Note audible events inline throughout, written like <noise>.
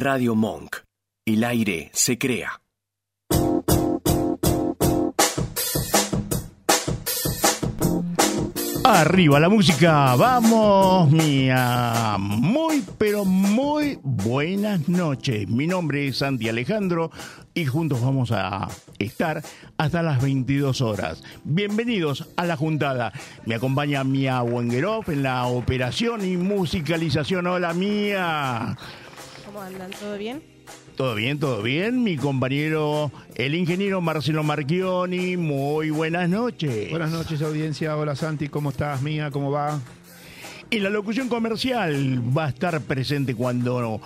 Radio Monk. El aire se crea. Arriba la música, vamos mía. Muy pero muy buenas noches. Mi nombre es Santi Alejandro y juntos vamos a estar hasta las 22 horas. Bienvenidos a la juntada. Me acompaña Mía Wengeroff en la operación y musicalización. Hola Mía. ¿Cómo andan? ¿Todo bien? Todo bien, todo bien. Mi compañero, el ingeniero Marcelo Marchioni, muy buenas noches. Buenas noches, audiencia. Hola, Santi. ¿Cómo estás, Mía? ¿Cómo va? Y la locución comercial va a estar presente cuando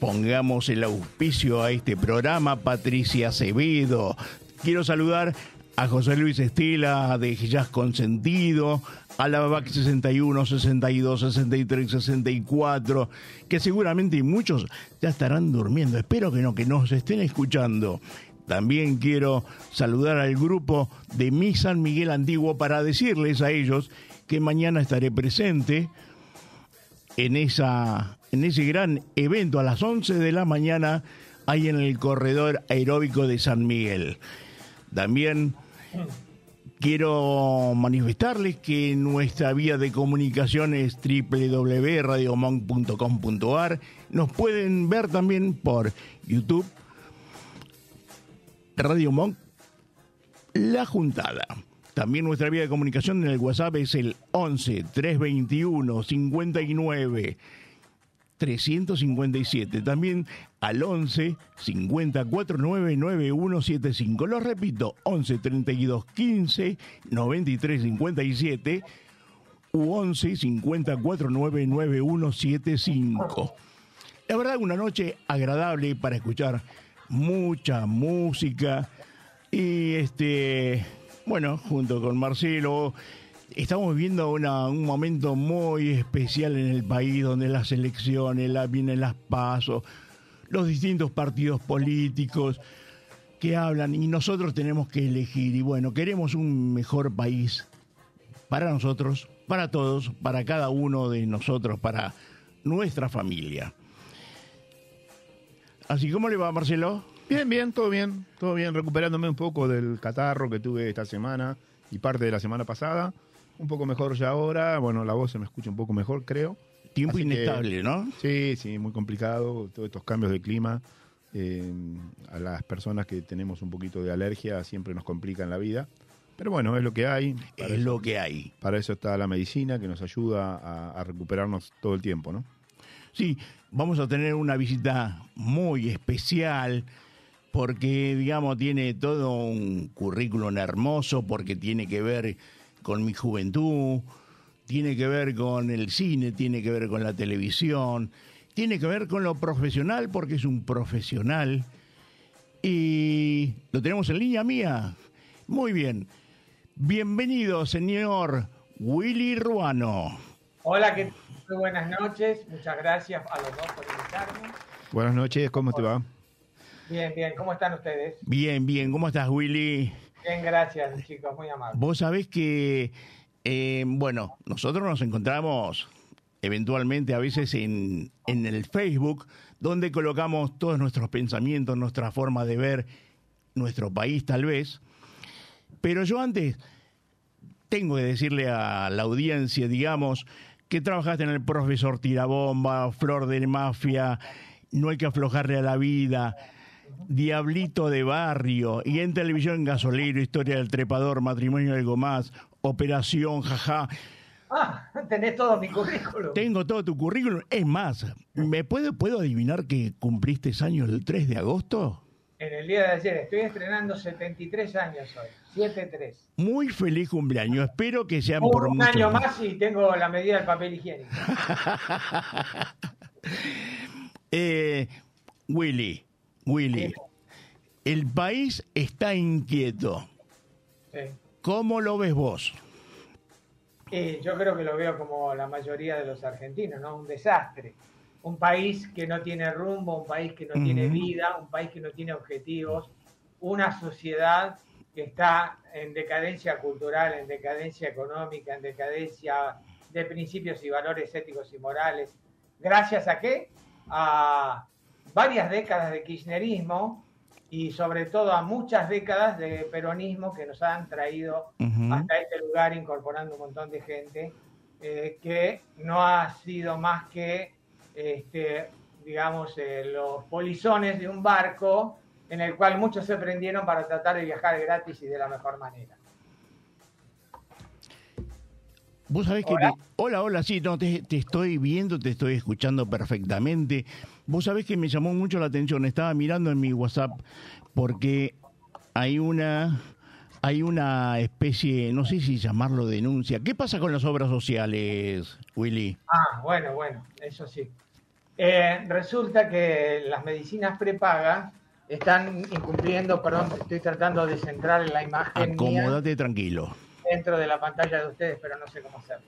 pongamos el auspicio a este programa, Patricia Acevedo. Quiero saludar a José Luis Estela de Jazz Consentido, a la BAC 61, 62, 63, 64, que seguramente muchos ya estarán durmiendo. Espero que no, que nos estén escuchando. También quiero saludar al grupo de Mi San Miguel Antiguo para decirles a ellos que mañana estaré presente en, esa, en ese gran evento a las 11 de la mañana ahí en el corredor aeróbico de San Miguel. También quiero manifestarles que nuestra vía de comunicación es www.radiomonk.com.ar. Nos pueden ver también por YouTube, Radio Monk, La Juntada. También nuestra vía de comunicación en el WhatsApp es el 11 321 59 357. También al 11 54 9175. Lo repito, 11 32 15 93 57 u 11 54 9175. La verdad, una noche agradable para escuchar mucha música y este, bueno, junto con Marcelo estamos viviendo un momento muy especial en el país donde las elecciones, la, vienen las pasos, los distintos partidos políticos que hablan y nosotros tenemos que elegir. Y bueno, queremos un mejor país para nosotros, para todos, para cada uno de nosotros, para nuestra familia. Así, ¿cómo le va, Marcelo? Bien, bien, todo bien, todo bien, recuperándome un poco del catarro que tuve esta semana y parte de la semana pasada. Un poco mejor ya ahora, bueno, la voz se me escucha un poco mejor, creo. Tiempo inestable, ¿no? Sí, sí, muy complicado, todos estos cambios de clima. Eh, a las personas que tenemos un poquito de alergia siempre nos complican la vida. Pero bueno, es lo que hay. es lo que hay. Para eso está la medicina que nos ayuda a, a recuperarnos todo el tiempo, ¿no? Sí, vamos a tener una visita muy especial porque, digamos, tiene todo un currículum hermoso, porque tiene que ver con mi juventud, tiene que ver con el cine, tiene que ver con la televisión, tiene que ver con lo profesional, porque es un profesional. Y lo tenemos en línea mía. Muy bien. Bienvenido, señor Willy Ruano. Hola, ¿qué muy buenas noches. Muchas gracias a los dos por invitarme. Buenas noches, ¿cómo te va? Bien, bien. ¿Cómo están ustedes? Bien, bien. ¿Cómo estás, Willy? Bien, gracias, chicos. Muy amables. Vos sabés que, eh, bueno, nosotros nos encontramos eventualmente a veces en, en el Facebook, donde colocamos todos nuestros pensamientos, nuestra forma de ver nuestro país tal vez. Pero yo antes tengo que decirle a la audiencia, digamos, que trabajaste en el profesor Tirabomba, Flor de Mafia, No hay que aflojarle a la vida, Diablito de Barrio, y en televisión Gasolero, Historia del Trepador, Matrimonio algo más, Operación Jaja. Ah, tenés todo mi currículum. Tengo todo tu currículum. Es más, ¿me puedo, puedo adivinar que cumpliste años el 3 de agosto? En el día de ayer, estoy estrenando 73 años hoy. 7-3. Muy feliz cumpleaños. Espero que sean Un por Un año más y tengo la medida del papel higiénico. <laughs> eh, Willy, Willy, el país está inquieto. Sí. ¿Cómo lo ves vos? Y yo creo que lo veo como la mayoría de los argentinos, ¿no? Un desastre. Un país que no tiene rumbo, un país que no tiene vida, un país que no tiene objetivos, una sociedad que está en decadencia cultural, en decadencia económica, en decadencia de principios y valores éticos y morales. ¿Gracias a qué? A varias décadas de kirchnerismo y sobre todo a muchas décadas de peronismo que nos han traído hasta este lugar incorporando un montón de gente eh, que no ha sido más que, este, digamos, eh, los polizones de un barco en el cual muchos se prendieron para tratar de viajar gratis y de la mejor manera. Vos sabés que... Hola. hola, hola, sí, no, te, te estoy viendo, te estoy escuchando perfectamente. Vos sabés que me llamó mucho la atención, estaba mirando en mi WhatsApp porque hay una... Hay una especie, no sé si llamarlo denuncia. ¿Qué pasa con las obras sociales, Willy? Ah, bueno, bueno, eso sí. Eh, resulta que las medicinas prepagas están incumpliendo, perdón, estoy tratando de centrar en la imagen mía Acomódate tranquilo. Dentro de la pantalla de ustedes, pero no sé cómo hacerlo.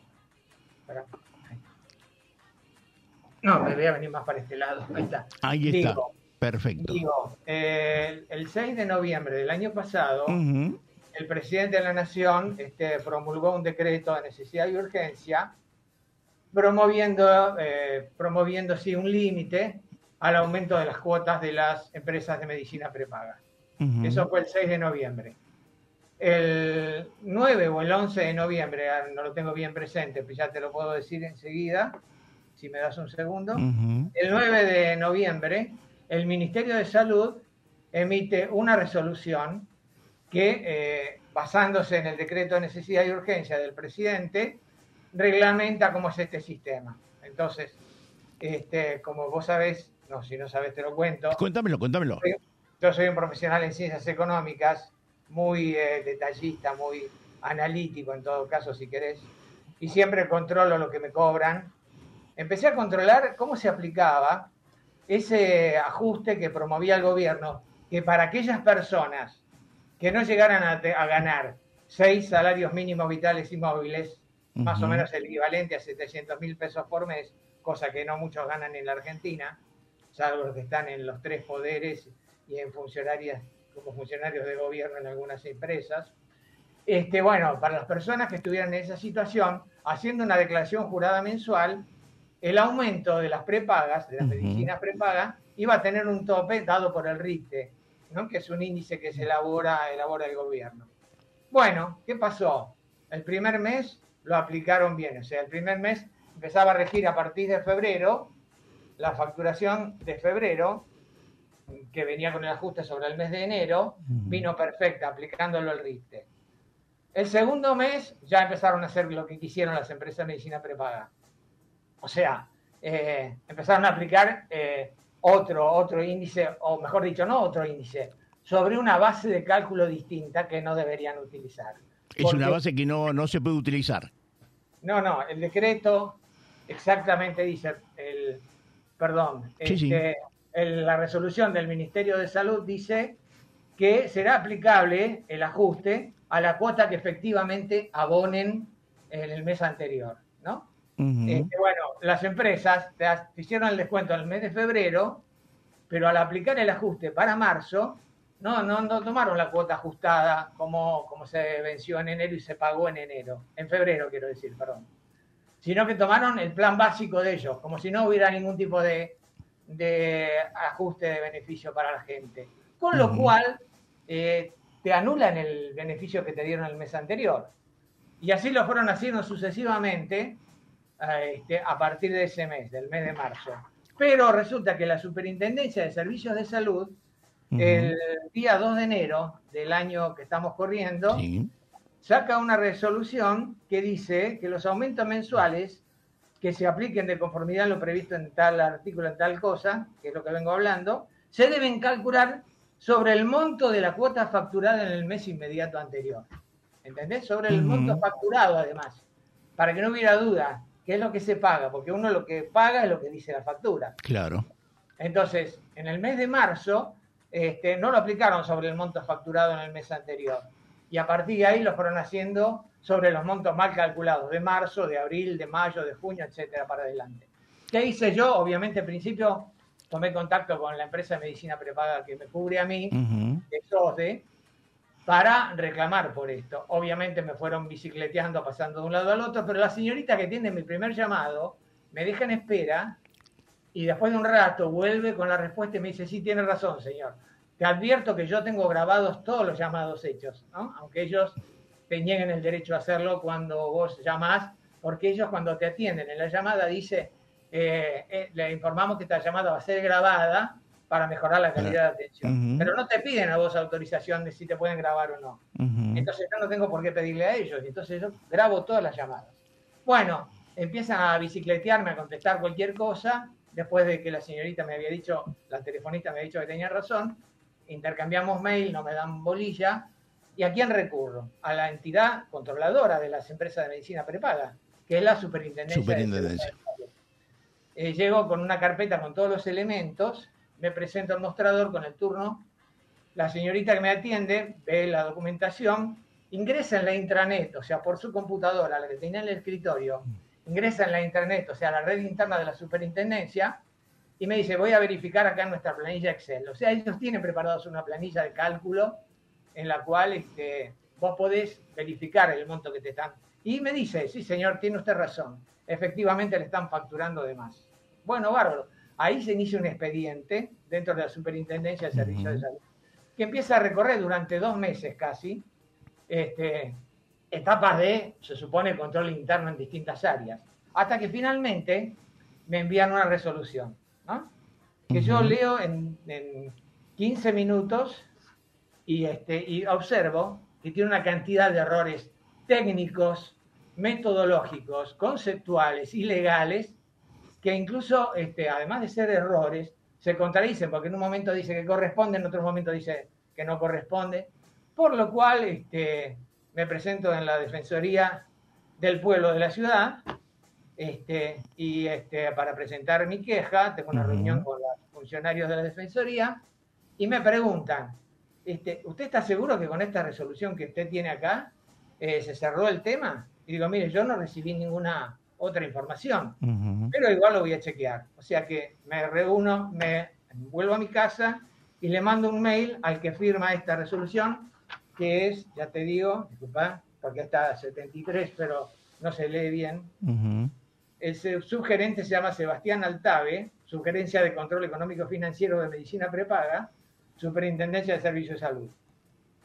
Espera. No, me voy a venir más para este lado. Ahí está. Ahí está. Digo, Perfecto. digo, eh, el 6 de noviembre del año pasado, el presidente de la Nación este, promulgó un decreto de necesidad y urgencia promoviendo, eh, promoviendo sí, un límite al aumento de las cuotas de las empresas de medicina prepaga. Eso fue el 6 de noviembre. El 9 o el 11 de noviembre, ah, no lo tengo bien presente, pues ya te lo puedo decir enseguida, si me das un segundo. Ujú. El 9 de noviembre, el Ministerio de Salud emite una resolución que, eh, basándose en el decreto de necesidad y urgencia del presidente, reglamenta cómo es este sistema. Entonces, este, como vos sabés, no, si no sabés te lo cuento, Cuéntamelo, cuéntamelo. yo soy un profesional en ciencias económicas, muy eh, detallista, muy analítico en todo caso, si querés, y siempre controlo lo que me cobran. Empecé a controlar cómo se aplicaba ese ajuste que promovía el gobierno, que para aquellas personas que no llegaran a, a ganar seis salarios mínimos vitales y móviles, más o menos el equivalente a 700 mil pesos por mes, cosa que no muchos ganan en la Argentina, salvo los que están en los tres poderes y en funcionarias como funcionarios de gobierno en algunas empresas. Este, bueno, para las personas que estuvieran en esa situación, haciendo una declaración jurada mensual, el aumento de las prepagas, de las Ujú. medicinas prepagas, iba a tener un tope dado por el RITE, ¿no? que es un índice que se elabora, elabora el gobierno. Bueno, ¿qué pasó? El primer mes lo aplicaron bien, o sea, el primer mes empezaba a regir a partir de febrero, la facturación de febrero, que venía con el ajuste sobre el mes de enero, vino perfecta, aplicándolo el RITE. El segundo mes ya empezaron a hacer lo que quisieron las empresas de medicina prepaga. O sea, eh, empezaron a aplicar eh, otro, otro índice, o mejor dicho, no otro índice, sobre una base de cálculo distinta que no deberían utilizar. Es una base que no, no se puede utilizar. no, no, el decreto exactamente dice, el, perdón, Sí, sí. El- la resolución del Ministerio de Salud dice que será aplicable el ajuste a la cuota que efectivamente abonen en el mes anterior, ¿no? Este, bueno, las empresas te hicieron el descuento en el mes de febrero, pero al aplicar el ajuste para marzo, no, no, no tomaron la cuota ajustada como, como se venció en enero y se pagó en enero, en febrero quiero decir, perdón, sino que tomaron el plan básico de ellos, como si no hubiera ningún tipo de, de ajuste de beneficio para la gente. Con lo cual, eh, te anulan el beneficio que te dieron el mes anterior. Y así lo fueron haciendo sucesivamente eh, este, a partir de ese mes, del mes de marzo. Pero resulta que la Superintendencia de Servicios de Salud, el día 2 de enero del año que estamos corriendo, Sí. saca una resolución que dice que los aumentos mensuales que se apliquen de conformidad a lo previsto en tal artículo, en tal cosa, que es lo que vengo hablando, se deben calcular sobre el monto de la cuota facturada en el mes inmediato anterior. ¿Entendés? Sobre el monto facturado, además, para que no hubiera duda qué es lo que se paga, porque uno lo que paga es lo que dice la factura. Claro. Entonces, en el mes de marzo, este, no lo aplicaron sobre el monto facturado en el mes anterior. Y a partir de ahí lo fueron haciendo sobre los montos mal calculados, de marzo, de abril, de mayo, de junio, etcétera, para adelante. ¿Qué hice yo? Obviamente, al principio tomé contacto con la empresa de medicina prepaga que me cubre a mí, de SOSDE, para reclamar por esto. Obviamente me fueron bicicleteando, pasando de un lado al otro, pero la señorita que tiene mi primer llamado me deja en espera y después de un rato vuelve con la respuesta y me dice, sí, tiene razón, señor. Te advierto que yo tengo grabados todos los llamados hechos, ¿no? aunque ellos te nieguen el derecho a hacerlo cuando vos llamás, porque ellos cuando te atienden en la llamada dice, eh, eh, le informamos que esta llamada va a ser grabada para mejorar la calidad de atención. Ujú. Pero no te piden a vos autorización de si te pueden grabar o no. Ujú. Entonces yo no tengo por qué pedirle a ellos. Entonces yo grabo todas las llamadas. Bueno, empiezan a bicicletearme, a contestar cualquier cosa. Después de que la señorita me había dicho, la telefonista me había dicho que tenía razón, intercambiamos mail, no me dan bolilla. ¿Y a quién recurro? A la entidad controladora de las empresas de medicina prepaga, que es la superintendencia. Eh, llego con una carpeta con todos los elementos, me presento al mostrador con el turno la señorita que me atiende ve la documentación, ingresa en la intranet, o sea, por su computadora, la que tenía en el escritorio, ingresa en la intranet, o sea, la red interna de la superintendencia, y me dice, voy a verificar acá en nuestra planilla Excel. O sea, ellos tienen preparados una planilla de cálculo en la cual este, vos podés verificar el monto que te están. Y me dice, sí, señor, tiene usted razón, efectivamente le están facturando de más. Bueno, bárbaro. Ahí se inicia un expediente dentro de la Superintendencia de Servicios de Ujú. Salud que empieza a recorrer durante dos meses casi este, etapas de, se supone, control interno en distintas áreas, hasta que finalmente me envían una resolución, ¿no? que yo leo en, en 15 minutos y, este, y observo que tiene una cantidad de errores técnicos, metodológicos, conceptuales y legales, que incluso, este, además de ser errores, se contradicen, porque en un momento dice que corresponde, en otro momento dice que no corresponde, por lo cual este, me presento en la Defensoría del Pueblo de la Ciudad, este, y este, para presentar mi queja, tengo una Ujú. reunión con los funcionarios de la Defensoría, y me preguntan, este, ¿usted está seguro que con esta resolución que usted tiene acá eh, se cerró el tema? Y digo, mire, yo no recibí ninguna otra información pero igual lo voy a chequear. O sea que me reúno, me vuelvo a mi casa y le mando un mail al que firma esta resolución, que es, ya te digo, disculpa, porque está 73, pero no se lee bien. El subgerente se llama Sebastián Altave, Subgerencia de Control Económico Financiero de Medicina Prepaga, Superintendencia de Servicios de Salud.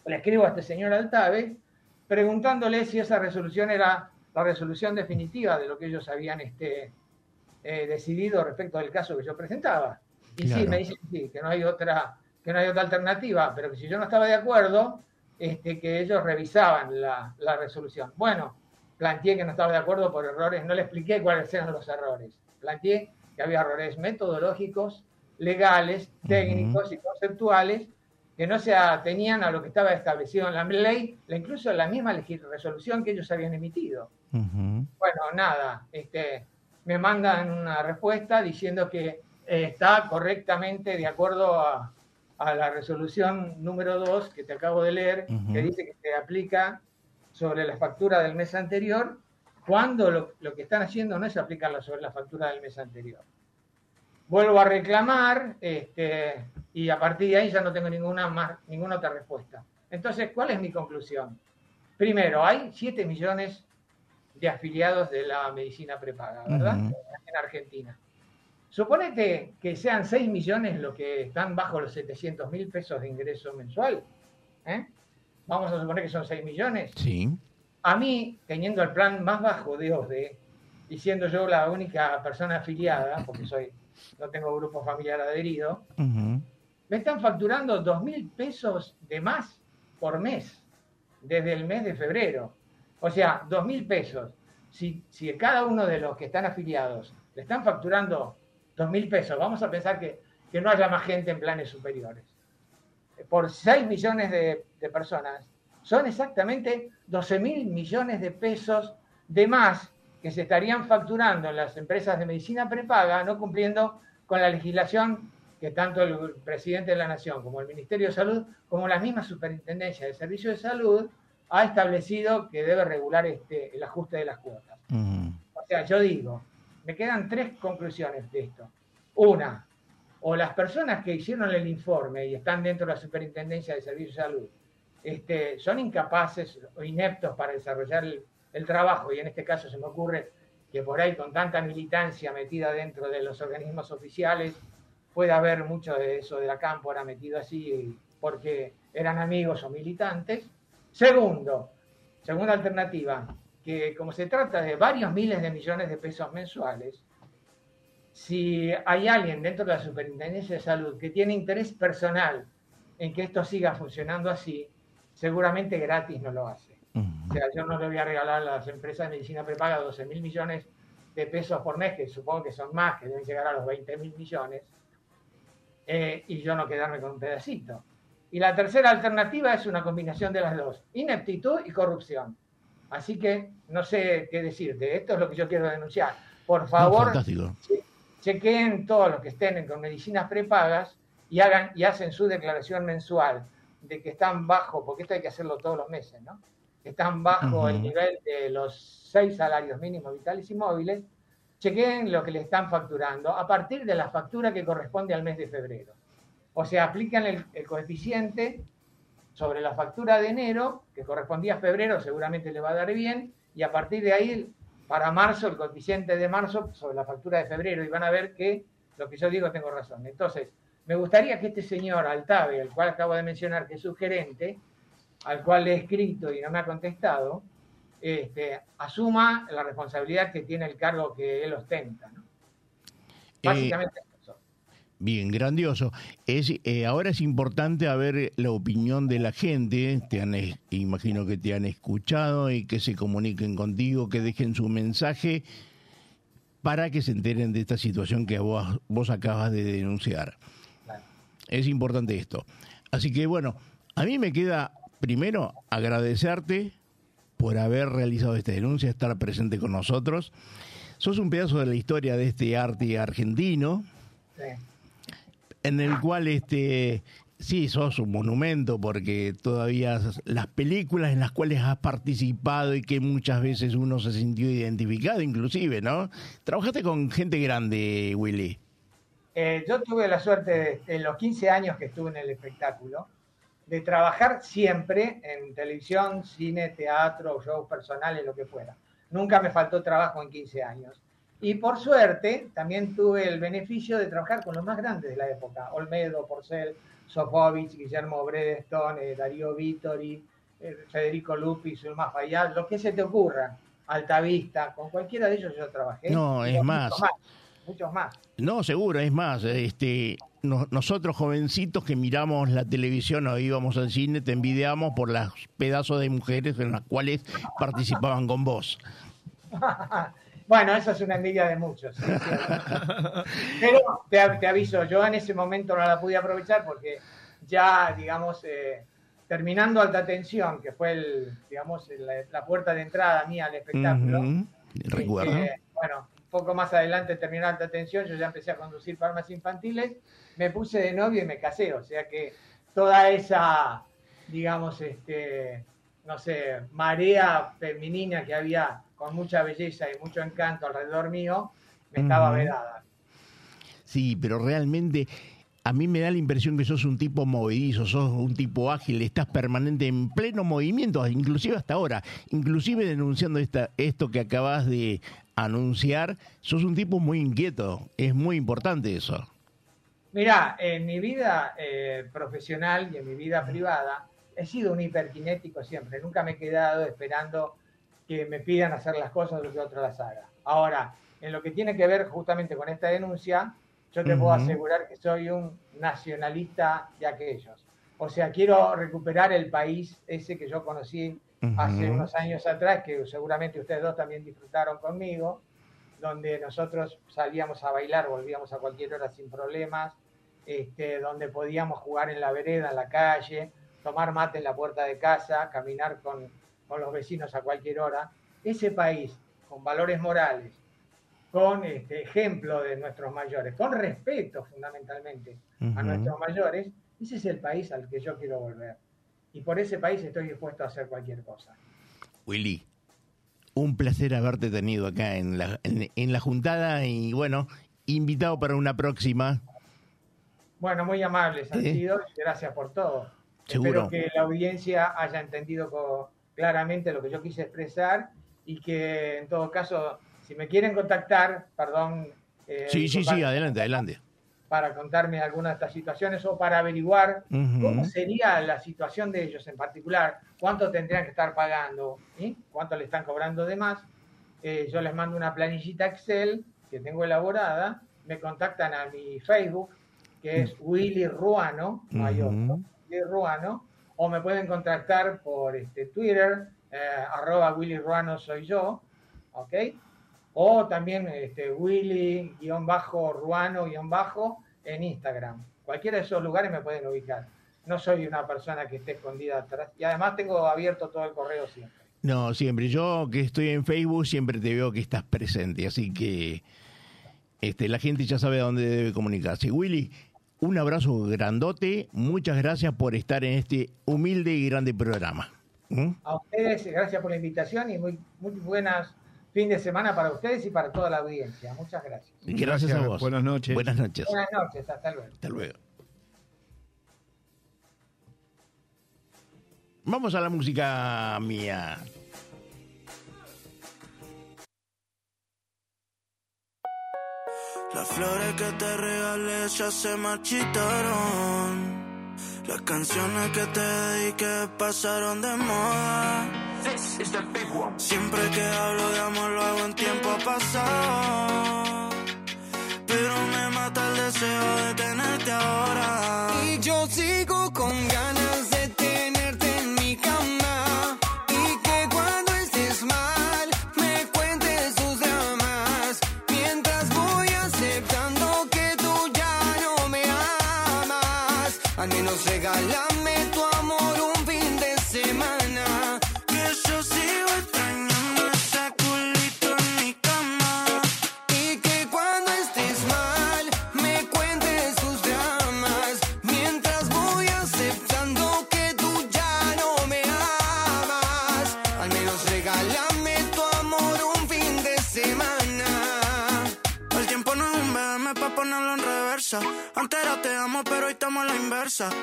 Le escribo a este señor Altave preguntándole si esa resolución era la resolución definitiva de lo que ellos habían este, eh, decidido respecto del caso que yo presentaba. Y sí, Claro. me dice que sí, que no hay otra, que no hay otra alternativa, pero que si yo no estaba de acuerdo, este, que ellos revisaban la, la resolución. Bueno, planteé que no estaba de acuerdo por errores, no le expliqué cuáles eran los errores. Planteé que había errores metodológicos, legales, técnicos y conceptuales que no se atenían a lo que estaba establecido en la ley, incluso en la misma resolución que ellos habían emitido. Bueno, nada, este, me mandan una respuesta diciendo que eh, está correctamente de acuerdo a, a la resolución número 2 que te acabo de leer, que dice que se aplica sobre la factura del mes anterior, cuando lo, lo que están haciendo no es aplicarla sobre la factura del mes anterior. Vuelvo a reclamar este, y a partir de ahí ya no tengo ninguna, más, ninguna otra respuesta. Entonces, ¿cuál es mi conclusión? Primero, hay 7 millones de afiliados de la medicina prepaga, ¿verdad? En Argentina. Suponete que sean 6 millones los que están bajo los 700 mil pesos de ingreso mensual. ¿eh? Vamos a suponer que son 6 millones. Sí. A mí, teniendo el plan más bajo de OSDE, y siendo yo la única persona afiliada, porque soy, no tengo grupo familiar adherido, me están facturando dos mil pesos de más por mes, desde el mes de febrero. O sea, dos mil pesos. Si, si cada uno de los que están afiliados le están facturando dos mil pesos, vamos a pensar que, que no haya más gente en planes superiores. Por 6 millones de, de personas, son exactamente 12 mil millones de pesos de más que se estarían facturando en las empresas de medicina prepaga, no cumpliendo con la legislación que tanto el presidente de la Nación como el Ministerio de Salud, como la misma Superintendencia de Servicios de Salud, ha establecido que debe regular este, el ajuste de las cuotas. O sea, yo digo, me quedan tres conclusiones de esto. Una, o las personas que hicieron el informe y están dentro de la Superintendencia de Servicios de Salud este, son incapaces o ineptos para desarrollar el, el trabajo, y en este caso se me ocurre que por ahí con tanta militancia metida dentro de los organismos oficiales, puede haber mucho de eso de la cámpora metido así porque eran amigos o militantes. Segundo, segunda alternativa, que como se trata de varios miles de millones de pesos mensuales, si hay alguien dentro de la Superintendencia de Salud que tiene interés personal en que esto siga funcionando así, seguramente gratis no lo hace. O sea, yo no le voy a regalar a las empresas de medicina prepaga 12 mil millones de pesos por mes, que supongo que son más, que deben llegar a los 20 mil millones, eh, y yo no quedarme con un pedacito. Y la tercera alternativa es una combinación de las dos, ineptitud y corrupción. Así que no sé qué decirte, esto es lo que yo quiero denunciar. Por favor, chequeen todos los que estén con medicinas prepagas y hagan y hacen su declaración mensual de que están bajo, porque esto hay que hacerlo todos los meses, ¿no? Están bajo el nivel de los seis salarios mínimos vitales y móviles, chequeen lo que le están facturando a partir de la factura que corresponde al mes de febrero. O sea, aplican el, coeficiente sobre la factura de enero, que correspondía a febrero, seguramente le va a dar bien, y a partir de ahí, para marzo, el coeficiente de marzo sobre la factura de febrero, y van a ver que lo que yo digo tengo razón. Entonces, me gustaría que este señor Altave, el cual acabo de mencionar que es su gerente, al cual le he escrito y no me ha contestado, este, asuma la responsabilidad que tiene el cargo que él ostenta. ¿no? Eh, Básicamente eso. Bien, grandioso. Es, eh, ahora es importante ver la opinión de la gente. Te han, imagino que te han escuchado y que se comuniquen contigo, que dejen su mensaje para que se enteren de esta situación que vos, vos acabas de denunciar. Es importante esto. Así que bueno, a mí me queda primero agradecerte por haber realizado esta denuncia, estar presente con nosotros. Sos un pedazo de la historia de este arte argentino, en el cual este sí sos un monumento porque todavía las películas en las cuales has participado y que muchas veces uno se sintió identificado, inclusive, ¿no? Trabajaste con gente grande, Willy. Eh, yo tuve la suerte en los 15 años que estuve en el espectáculo de trabajar siempre en televisión, cine, teatro, shows personales, lo que fuera. Nunca me faltó trabajo en 15 años. Y por suerte, también tuve el beneficio de trabajar con los más grandes de la época. Olmedo, Porcel, Sofovich, Guillermo Bredestone, eh, Darío Vittori, eh, Federico Lupi, Zulma Fayad, lo que se te ocurra. Altavista, con cualquiera de ellos yo trabajé. No, es más. más. Muchos más. No, seguro, es más. Este, nosotros jovencitos que miramos la televisión o íbamos al cine, te envidiamos por los pedazos de mujeres en las cuales participaban con vos. <laughs> bueno, eso es una envidia de muchos. <laughs> Pero te, aviso, yo en ese momento no la pude aprovechar porque ya, digamos, eh, terminando alta tensión, que fue el, digamos, la, puerta de entrada mía al espectáculo. Recuerdo. bueno, poco más adelante terminó alta tensión, yo ya empecé a conducir farmacias infantiles me puse de novio y me casé, o sea que toda esa, digamos, este, no sé, marea femenina que había con mucha belleza y mucho encanto alrededor mío, me estaba vedada. Sí, pero realmente a mí me da la impresión que sos un tipo movedizo, sos un tipo ágil, estás permanente en pleno movimiento, inclusive hasta ahora, inclusive denunciando esta, esto que acabas de anunciar, sos un tipo muy inquieto, es muy importante eso. Mira, en mi vida eh, profesional y en mi vida privada he sido un hiperkinético siempre. Nunca me he quedado esperando que me pidan hacer las cosas o que otro las haga. Ahora, en lo que tiene que ver justamente con esta denuncia, yo te puedo asegurar que soy un nacionalista de aquellos. O sea, quiero recuperar el país ese que yo conocí hace unos años atrás, que seguramente ustedes dos también disfrutaron conmigo, donde nosotros salíamos a bailar, volvíamos a cualquier hora sin problemas, este, donde podíamos jugar en la vereda, en la calle, tomar mate en la puerta de casa, caminar con, los vecinos a cualquier hora. Ese país, con valores morales, con este ejemplo de nuestros mayores, con respeto fundamentalmente a nuestros mayores, ese es el país al que yo quiero volver. Y por ese país estoy dispuesto a hacer cualquier cosa. Willy, un placer haberte tenido acá en la, en la juntada y bueno, invitado para una próxima. Bueno, muy amables han sido gracias por todo. Espero que la audiencia haya entendido claramente lo que yo quise expresar y que en todo caso Si me quieren contactar, perdón. eh, sí, sí, sí, adelante, adelante. Para contarme alguna de estas situaciones o para averiguar cómo sería la situación de ellos en particular, cuánto tendrían que estar pagando, cuánto le están cobrando de más. Eh, yo les mando una planillita Excel que tengo elaborada, me contactan a mi Facebook, que es Willy Ruano, mayor, Willy Ruano, o me pueden contactar por este, Twitter, eh, arroba Willy Ruano soy yo, ¿ok? O también este, Willy-Ruano- en Instagram. Cualquiera de esos lugares me pueden ubicar. No soy una persona que esté escondida atrás. Y además tengo abierto todo el correo siempre. No, siempre. Yo que estoy en Facebook siempre te veo que estás presente, así que este, la gente ya sabe a dónde debe comunicarse. Willy, un abrazo grandote. Muchas gracias por estar en este humilde y grande programa. ¿Mm? A ustedes, gracias por la invitación y muy, muy buenas fin de semana para ustedes y para toda la audiencia. Muchas gracias. Gracias, a vos. Buenas noches. Buenas noches. Buenas noches, hasta luego. Hasta luego. Vamos a la música mía. Las flores que te regalé ya se marchitaron. Las canciones que te dediqué pasaron de moda. Siempre que hablo de amor lo hago en tiempo pasado. Pero me mata el deseo de tenerte ahora. Y yo sigo con ganas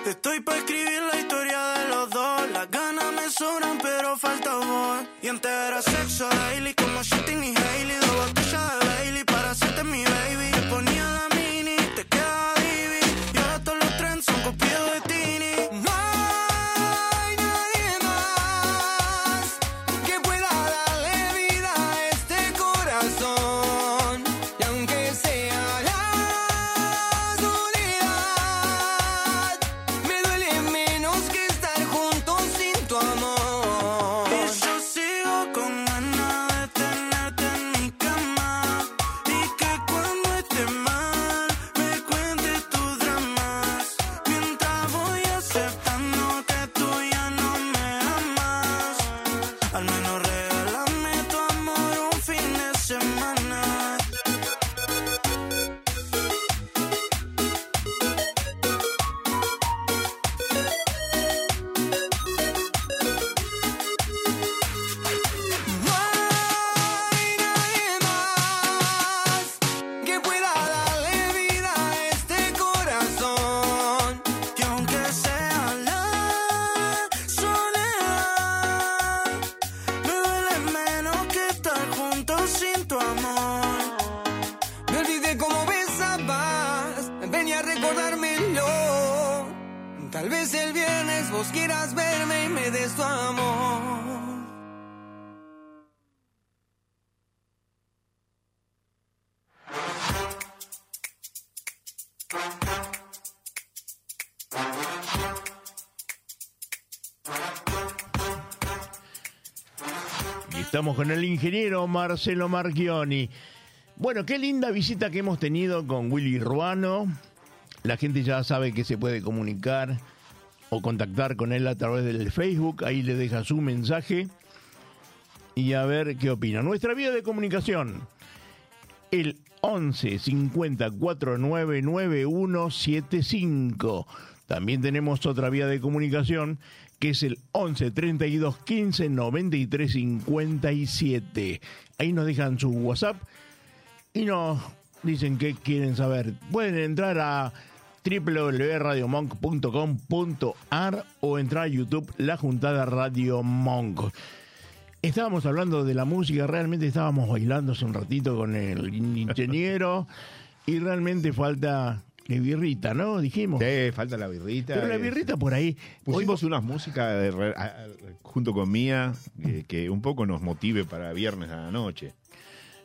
Estoy pa' escribir la historia de los dos. Las ganas me sobran, pero falta amor. Y antes era sexo daily, vos quieras verme y me des tu amor. Estamos con el ingeniero Marcelo Marchioni. Bueno, qué linda visita que hemos tenido con Willy Ruano. La gente ya sabe que se puede comunicar o contactar con él a través del Facebook. Ahí le deja su mensaje y a ver qué opina. Nuestra vía de comunicación, el 11 50 49 9175. También tenemos otra vía de comunicación que es el 11 32 15 93 57. Ahí nos dejan su WhatsApp y nos dicen que quieren saber. Pueden entrar a www.radiomonk.com.ar o entrar a YouTube La Juntada Radio Monk. Estábamos hablando de la música, realmente estábamos bailando hace un ratito con el ingeniero y realmente falta la birrita, ¿no? Dijimos. Sí, falta la birrita. Pero la es- birrita por ahí. hoy- Pusimos unas músicas junto con Mía eh, que un poco nos motive para viernes a la noche.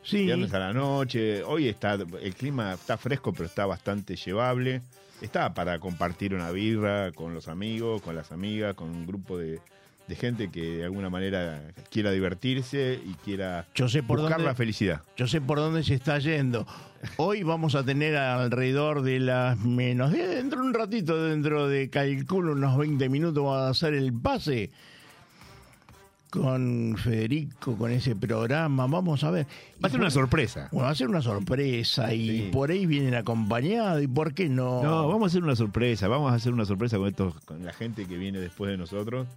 sí, Viernes a la noche. Hoy está el clima está fresco, pero está bastante llevable. Está para compartir una birra con los amigos, con las amigas, con un grupo de, de gente que de alguna manera quiera divertirse y quiera Yo sé por buscar dónde- la felicidad. Yo sé por dónde se está yendo. Hoy vamos a tener alrededor de las menos. de- Dentro de un ratito, dentro de calculo unos 20 minutos, vamos a hacer el pase con Federico, con ese programa. Vamos a ver. Va a ser una sorpresa. Bueno, va a ser una sorpresa y Sí. por ahí vienen acompañados. ¿Y por qué no? No, vamos a hacer una sorpresa, vamos a hacer una sorpresa con estos, con la gente que viene después de nosotros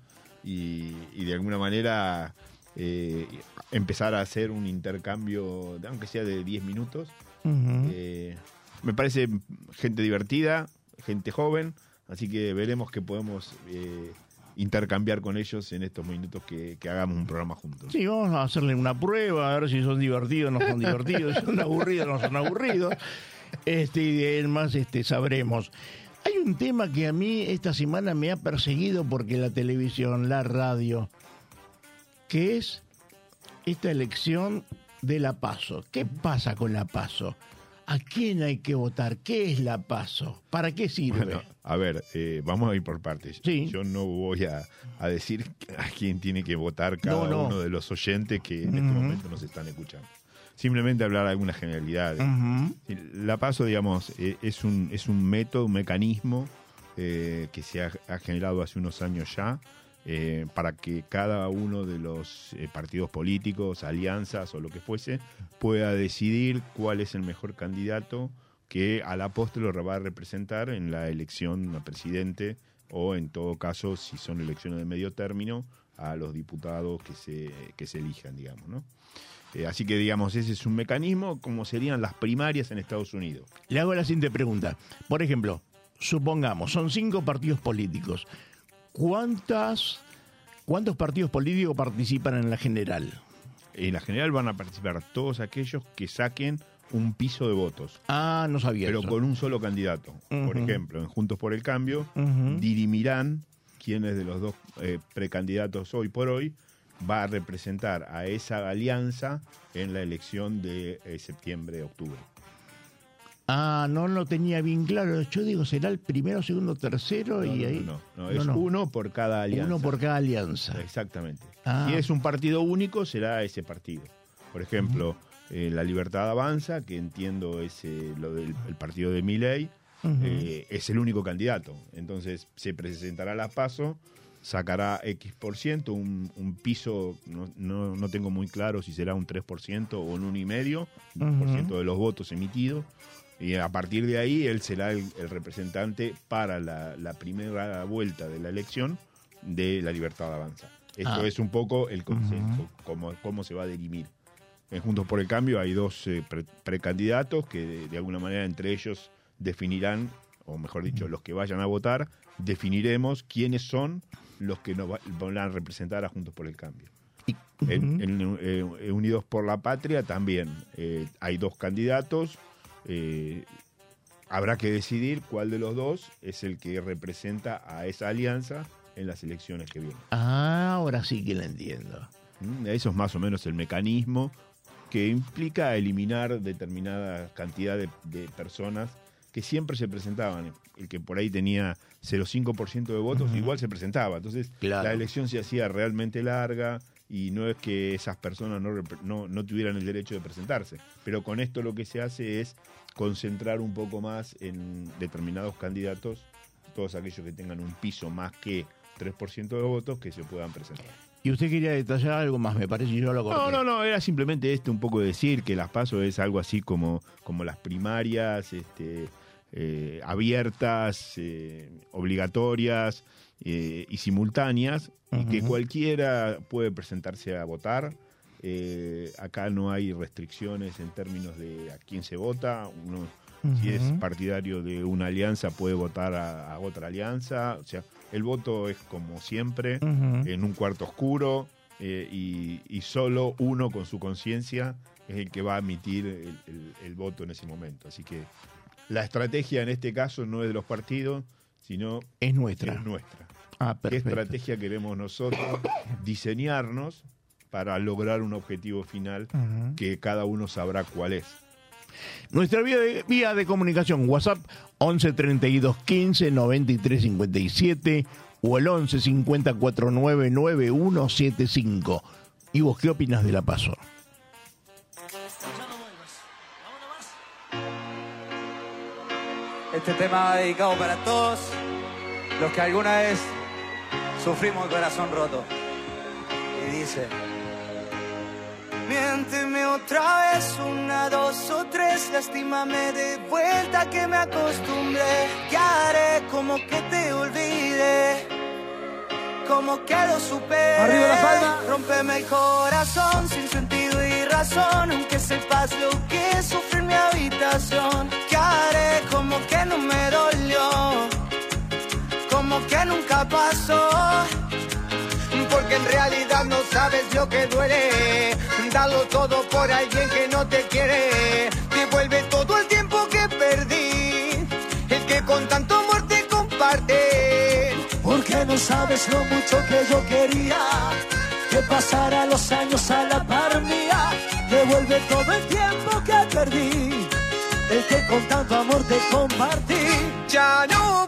y, y de alguna manera eh, empezar a hacer un intercambio, aunque sea de 10 minutos. Eh, me parece gente divertida, gente joven, así que veremos que podemos eh, intercambiar con ellos en estos minutos que, hagamos un programa juntos. Sí, vamos a hacerle una prueba, a ver si son divertidos o no son divertidos, si son aburridos o no son aburridos. Este, y además este, sabremos. Hay un tema que a mí esta semana me ha perseguido porque la televisión, la radio, que es esta elección de la PASO. ¿Qué pasa con la PASO? ¿A quién hay que votar? ¿Qué es la PASO? ¿Para qué sirve? Bueno, a ver, eh, vamos a ir por partes. Sí. Yo no voy a, a decir a quién tiene que votar cada No, no. uno de los oyentes que en este momento nos están escuchando. Simplemente hablar de algunas generalidades. Ujú. La paso, digamos, eh, es, un, es un método, un mecanismo eh, que se ha, ha generado hace unos años ya eh, para que cada uno de los eh, partidos políticos, alianzas o lo que fuese, pueda decidir cuál es el mejor candidato que a la postre lo va a representar en la elección a presidente o en todo caso, si son elecciones de medio término, a los diputados que se, que se elijan, digamos, ¿no? Eh, así que, digamos, ese es un mecanismo como serían las primarias en Estados Unidos. Le hago la siguiente pregunta. Por ejemplo, supongamos, son cinco partidos políticos. ¿Cuántas, ¿Cuántos partidos políticos participan en la general? En la general van a participar todos aquellos que saquen un piso de votos, Ah, no sabía pero eso. con un solo candidato. Por ejemplo, en Juntos por el Cambio, Ujú. dirimirán quiénes de los dos eh, precandidatos hoy por hoy va a representar a esa alianza en la elección de eh, septiembre-octubre. Ah, no lo tenía bien claro. Yo digo, será el primero, segundo, tercero No, y no, ahí. no, no, no, es no. uno por cada alianza. Uno por cada alianza. Exactamente. Ah. Si es un partido único, será ese partido. Por ejemplo, eh, La Libertad Avanza, que entiendo es eh, lo del el partido de Miley, eh, es el único candidato. Entonces se presentará a la PASO, sacará X por ciento, un, un piso, no, no, no tengo muy claro si será un 3% o un 1,5% por ciento de los votos emitidos. Y a partir de ahí él será el, el representante para la, la primera vuelta de la elección de la Libertad Avanza. Esto Ah. es un poco el consenso, cómo, cómo se va a dirimir. En Juntos por el Cambio hay dos eh, pre- precandidatos que de, de alguna manera entre ellos definirán, o mejor dicho, los que vayan a votar, definiremos quiénes son los que nos va- van a representar a Juntos por el Cambio. En, en, eh, Unidos por la Patria también eh, hay dos candidatos. Eh, habrá que decidir cuál de los dos es el que representa a esa alianza en las elecciones que vienen. Ah, ahora sí que lo entiendo. ¿Mm? Eso es más o menos el mecanismo que implica eliminar determinada cantidad de, de personas que siempre se presentaban. El que por ahí tenía 0,5% de votos, igual se presentaba. Entonces, Claro. la elección se hacía realmente larga y no es que esas personas no, no, no tuvieran el derecho de presentarse. Pero con esto lo que se hace es concentrar un poco más en determinados candidatos, todos aquellos que tengan un piso más que 3% de votos, que se puedan presentar. Y usted quería detallar algo más, me parece, yo lo corté. No, no, no, era simplemente este un poco decir que las PASO es algo así como, como las primarias, este, eh, abiertas, eh, obligatorias eh, y simultáneas, y que cualquiera puede presentarse a votar. Acá no hay restricciones en términos de a quién se vota. Uno, si es partidario de una alianza, puede votar a, a otra alianza. O sea, el voto es como siempre en un cuarto oscuro, y, y solo uno con su conciencia es el que va a emitir el, el- el voto en ese momento. Así que la estrategia en este caso no es de los partidos, sino Es nuestra. es nuestra. Ah, ¿Qué estrategia queremos nosotros diseñarnos para lograr un objetivo final que cada uno sabrá cuál es? Nuestra vía de, vía de comunicación, WhatsApp 11 32 15 93 57 o el 11 50 49 9175. ¿Y vos qué opinas de la paso? Este tema va dedicado para todos los que alguna vez sufrimos el corazón roto. Y dice... Miénteme otra vez, una, dos o tres, lastímame de vuelta que me acostumbré. Y haré como que te olvide, como que lo superé. Arriba la palma. Rómpeme el corazón sin sentido y razón, aunque sepas lo que sufrí en mi habitación. Que no me dolió, como que nunca pasó. Porque en realidad no sabes lo que duele. Darlo todo por alguien que no te quiere. Devuelve todo el tiempo que perdí. El que con tanto amor te comparte. Porque no sabes lo mucho que yo quería que pasara los años a la par mía. Devuelve todo el tiempo que perdí, el que con tanto amor te compartí. Ya no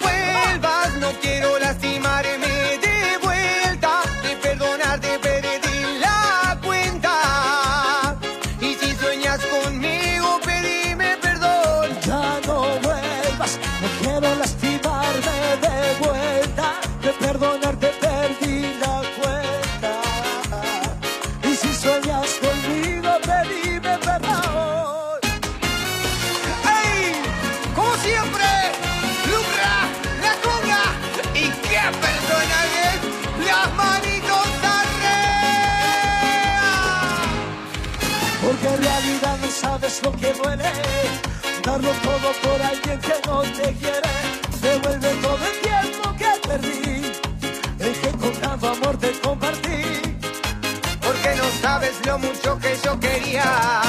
lo mucho que yo quería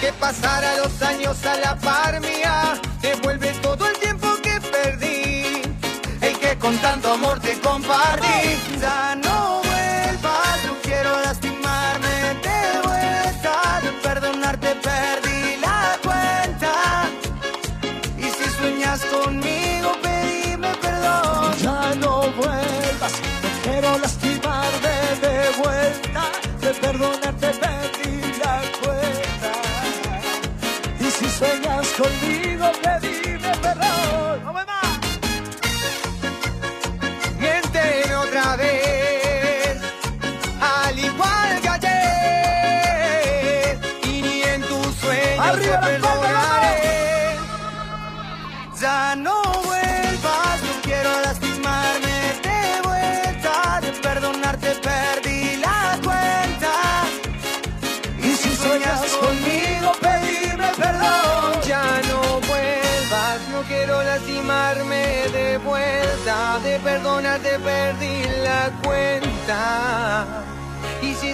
que pasara los años a la par mía. Devuelve todo el tiempo que perdí. El que con tanto amor te compartí.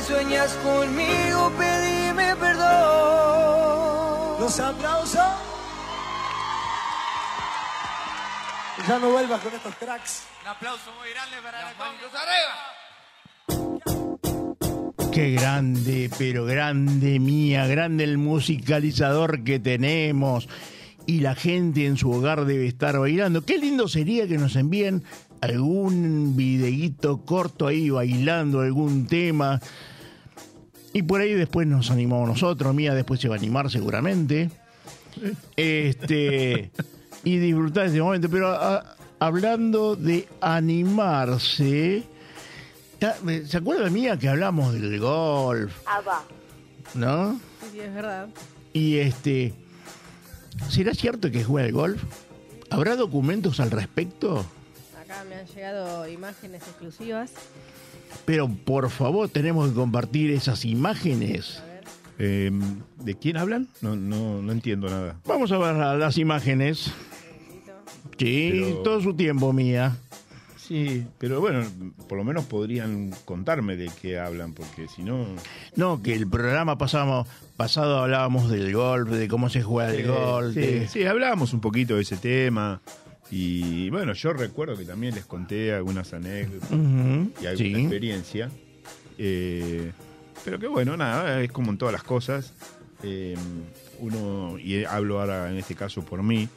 Sueñas conmigo, pedime perdón. Los aplausos. Ya no vuelvas con estos cracks. Un aplauso muy grande para la Qué grande, pero grande mía, grande el musicalizador que tenemos. Y la gente en su hogar debe estar bailando. Qué lindo sería que nos envíen algún videíto corto ahí bailando algún tema. Y por ahí después nos animamos nosotros. Mía después se va a animar seguramente. Este. y disfrutar de ese momento. Pero ah, hablando de animarse. ¿Se acuerda mía que hablamos del golf? ¿No? Sí, sí, es verdad. Y este. ¿Será cierto que juega el golf? ¿Habrá documentos al respecto? Acá me han llegado imágenes exclusivas. Pero por favor, tenemos que compartir esas imágenes. Eh, ¿De quién hablan? No, no, no entiendo nada. Vamos a ver la- las imágenes. Sí, Pero- todo su tiempo, mía. Sí, pero bueno, por lo menos podrían contarme de qué hablan, porque si no... No, que el programa pasamos, pasado hablábamos del golf, de cómo se juega el golf. sí, de- sí, hablábamos un poquito de ese tema. Y bueno, yo recuerdo que también les conté algunas anécdotas y alguna sí. experiencia. Eh, pero que bueno, nada, es como en todas las cosas. Eh, uno, y hablo ahora en este caso por mí,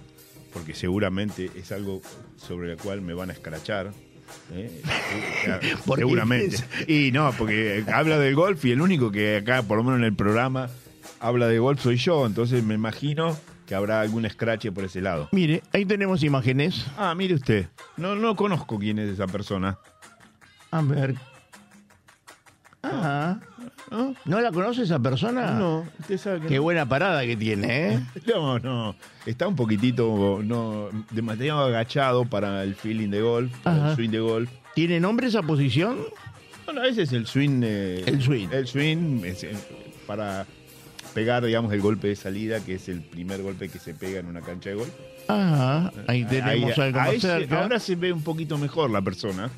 porque seguramente es algo sobre el cual me van a escrachar. ¿eh? <laughs> Seguramente. Y no, porque habla del golf y el único que acá, por lo menos en el programa, habla de golf soy yo. Entonces me imagino que habrá algún escrache por ese lado. Mire, ahí tenemos imágenes. Ah, mire usted. No, no conozco quién es esa persona. A ver. Ah, ¿No? ¿no la conoce esa persona? No, usted sabe que Qué no. buena parada que tiene, ¿eh? <laughs> No, no. Está un poquitito no, demasiado agachado para el feeling de golf, para el swing de golf. ¿Tiene nombre esa posición? Bueno, ese es el swing. eh, El swing. El swing es, eh, para pegar, digamos, el golpe de salida, que es el primer golpe que se pega en una cancha de golf. Ah, ahí tenemos Ahí- algo más se- cerca. ahora se ve un poquito mejor la persona.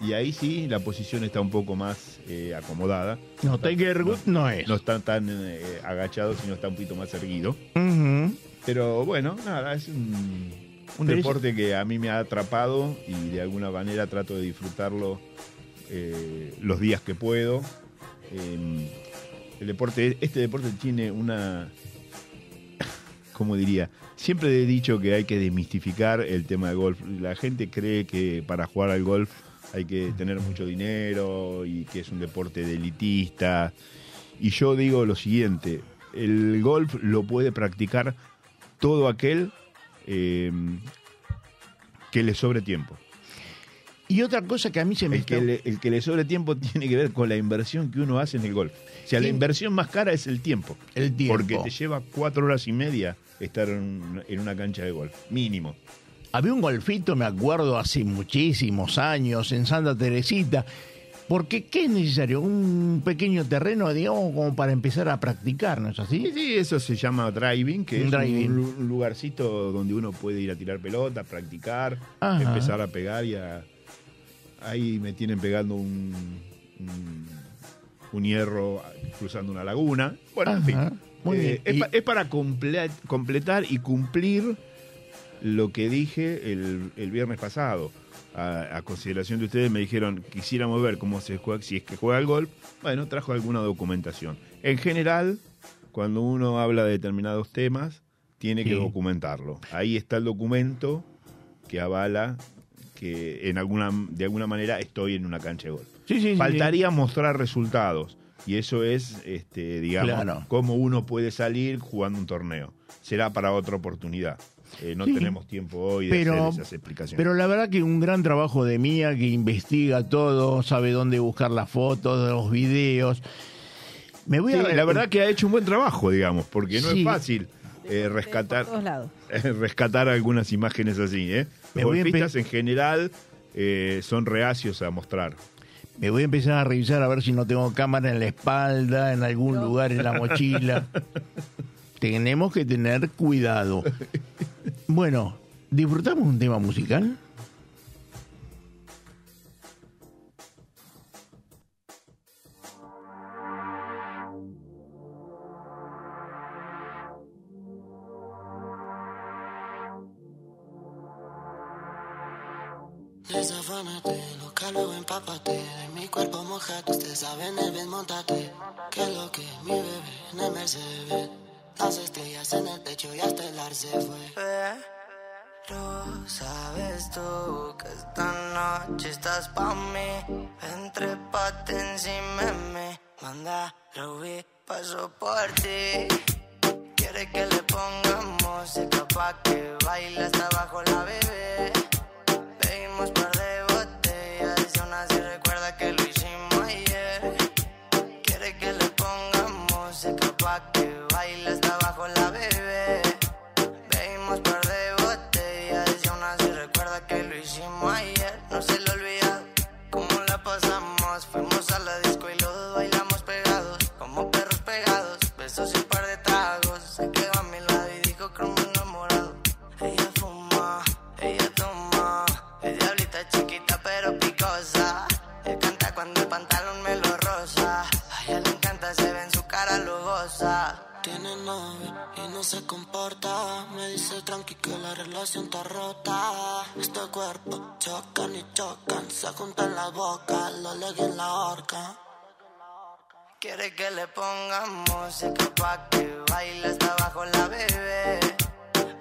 Y ahí sí, la posición está un poco más eh, acomodada. No, Tiger Woods no es. No está tan eh, agachado, sino está un poquito más erguido. Pero bueno, nada, es un, un Pero es- deporte que a mí me ha atrapado y de alguna manera trato de disfrutarlo eh, los días que puedo. El deporte, este deporte tiene una, ¿cómo diría? Siempre he dicho que hay que desmistificar el tema de golf. La gente cree que para jugar al golf hay que tener mucho dinero y que es un deporte de elitista. Y yo digo lo siguiente, el golf lo puede practicar todo aquel eh, que le sobre tiempo. Y otra cosa que a mí se me El está... que, le, el que le sobre tiempo <laughs> tiene que ver con la inversión que uno hace en el golf. O sea, la Sí. inversión más cara es el tiempo. El tiempo. Porque te lleva cuatro horas y media estar en, en una cancha de golf, mínimo. Había un golfito, me acuerdo, hace muchísimos años en Santa Teresita. Porque, ¿qué es necesario? Un pequeño terreno, digamos, como para empezar a practicar, ¿no es Sí, así? sí, eso se llama driving, que es driving. Un, lu- un lugarcito donde uno puede ir a tirar pelota, practicar, Ajá. empezar a pegar y a... Ahí me tienen pegando un, un, un hierro cruzando una laguna. Bueno, en fin. muy Eh, bien. es, Y- pa- es para comple- completar y cumplir lo que dije el, el viernes pasado. A, a consideración de ustedes me dijeron, quisiéramos ver cómo se juega, si es que juega al golf. Bueno, trajo alguna documentación. En general, cuando uno habla de determinados temas, tiene que documentarlo. Ahí está el documento que avala que en alguna, de alguna manera estoy en una cancha de golf. Sí, sí, sí, Faltaría mostrar resultados. Y eso es, este, digamos, Claro. cómo uno puede salir jugando un torneo. Será para otra oportunidad. Eh, no Sí. tenemos tiempo hoy de Pero- hacer esas explicaciones. Pero la verdad que un gran trabajo de Mía que investiga todo, sabe dónde buscar las fotos, los videos. Me voy Sí, a la verdad que ha hecho un buen trabajo, digamos, porque no Sí. es fácil eh, rescatar lados. <laughs> rescatar algunas imágenes así. ¿eh? Los en general eh, son reacios a mostrar. Me voy a empezar a revisar a ver si no tengo cámara en la espalda, en algún No. lugar en la mochila. <laughs> Tenemos que tener cuidado. Bueno, ¿disfrutamos un tema musical? Empápate De mi cuerpo mojate, usted sabe en el ven, montate. Que lo que mi bebé en el Mercedes Las estrellas en el techo y hasta el ar se fue. Pero sabes tú que esta noche estás pa' mí. Entre pate encima de mí. Manda, Ruby, paso por ti. Quiere que le pongamos música pa' que baile hasta abajo la bebé no se comporta. Me dice tranqui que la relación está rota. Este cuerpo chocan y chocan. Se juntan la boca, lo legui en la horca. Quiere que le pongamos música pa' que baile hasta abajo la bebé.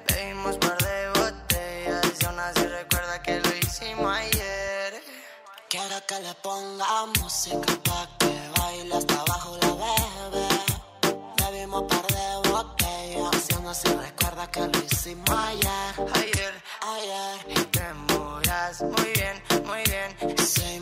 Pedimos par de botellas y aún así recuerda que lo hicimos ayer. Quiero que le ponga música pa' que baile hasta abajo la bebé. Aún así recuerda que lo hicimos ayer. Ayer, Ayer y te movías muy bien, muy bien. se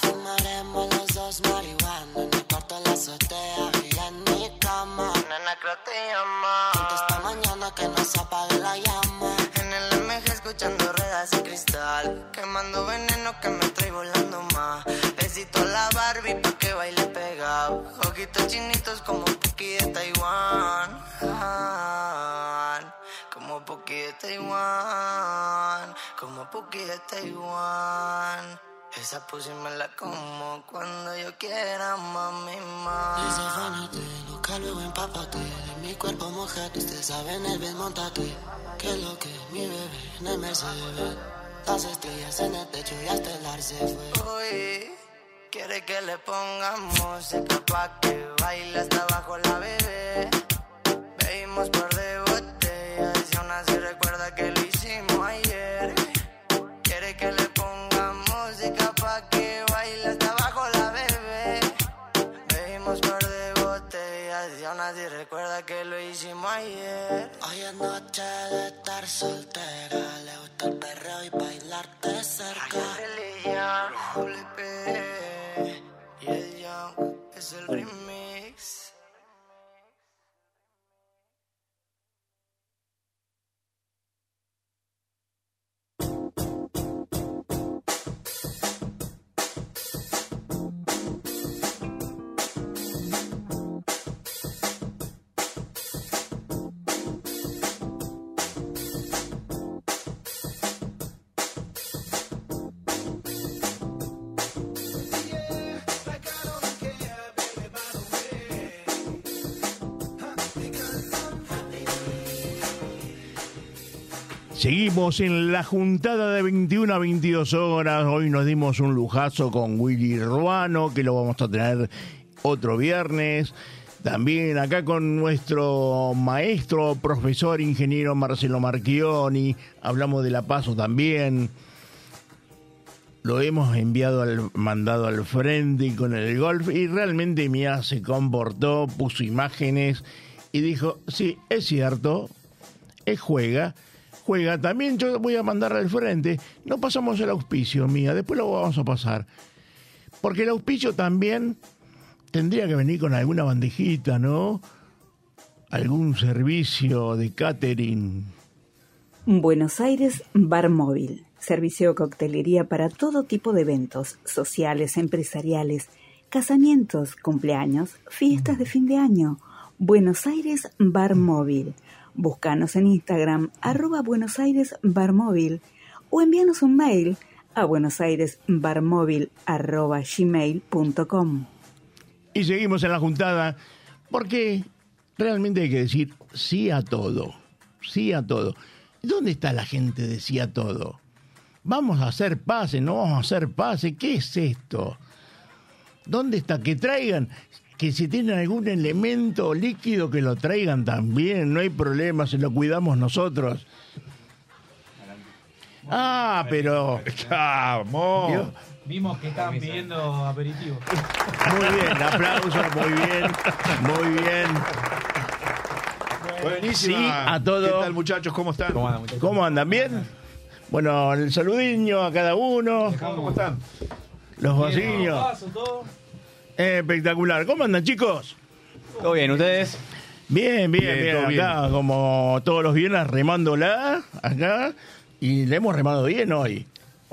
Fumaremos los dos marihuana en el cuarto de la azotea y en mi cama. Nena, creo te llama. Esta mañana que no se apague la llama. En el MG escuchando ruedas de cristal. Quemando veneno que me trae volando más. Besito a la Barbie pa' que baile pegado. Ojitos chinitos como Puki de Taiwán. De Taiwán. Como de Taiwán. Esa pussy me la como cuando yo quiera, mami, más. venite, loca luego empápate. De mi cuerpo mojate, usted sabe en el bien montate. Que lo que mi bebé en el Mercedes. Las estrellas en el techo y hasta el ar se fue. Uy, quiere que le pongamos música pa' que baile hasta abajo la bebé. Bebimos par ayer. Hoy es noche de estar soltera. Le gusta el perreo y bailarte cerca. Religión, WP, y el Young es el remix. Seguimos en la juntada de 21 a 22 horas. Hoy nos dimos un lujazo con Willy Ruano, que lo vamos a tener otro viernes. También acá con nuestro maestro, profesor, ingeniero Marcelo Marchioni. Hablamos de La Paso también. Lo hemos enviado al, mandado al frente con el golf y realmente Mía se comportó, puso imágenes y dijo, sí, es cierto, él juega, juega, también yo voy a mandar al frente, no pasamos el auspicio, Mía, después lo vamos a pasar. Porque el auspicio también tendría que venir con alguna bandejita, ¿no? Algún servicio de catering. Buenos Aires Bar Móvil. Servicio de coctelería para todo tipo de eventos, sociales, empresariales, casamientos, cumpleaños, fiestas de fin de año. Buenos Aires Bar Móvil. Búscanos en Instagram, arroba Buenos Aires Bar Móvil, o envíanos un mail a buenosairesbarmóvil arroba gmail.com. Y seguimos en la juntada porque realmente hay que decir sí a todo, sí a todo. ¿Dónde está la gente de sí a todo? Vamos a hacer pase, no vamos a hacer pase, ¿qué es esto? ¿Dónde está? Que traigan, que si tienen algún elemento líquido que lo traigan también, no hay problema, se lo cuidamos nosotros. Ah, pero... ¡Vamos! Dios. Vimos que estaban pidiendo aperitivo. Muy bien, aplauso, muy bien, muy bien. Buenísima. Sí, a todo. ¿Qué tal, muchachos? ¿Cómo están? ¿Cómo andan, muchachos? ¿Cómo andan? ¿Bien? Bueno, el saludiño a cada uno, ¿Cómo están? los vociños. Espectacular. ¿Cómo andan, chicos? Todo bien, ¿ustedes? Bien, bien, Bien, bien. todo bien. Acá, como todos los viernes, remándola acá. Y le hemos remado bien hoy.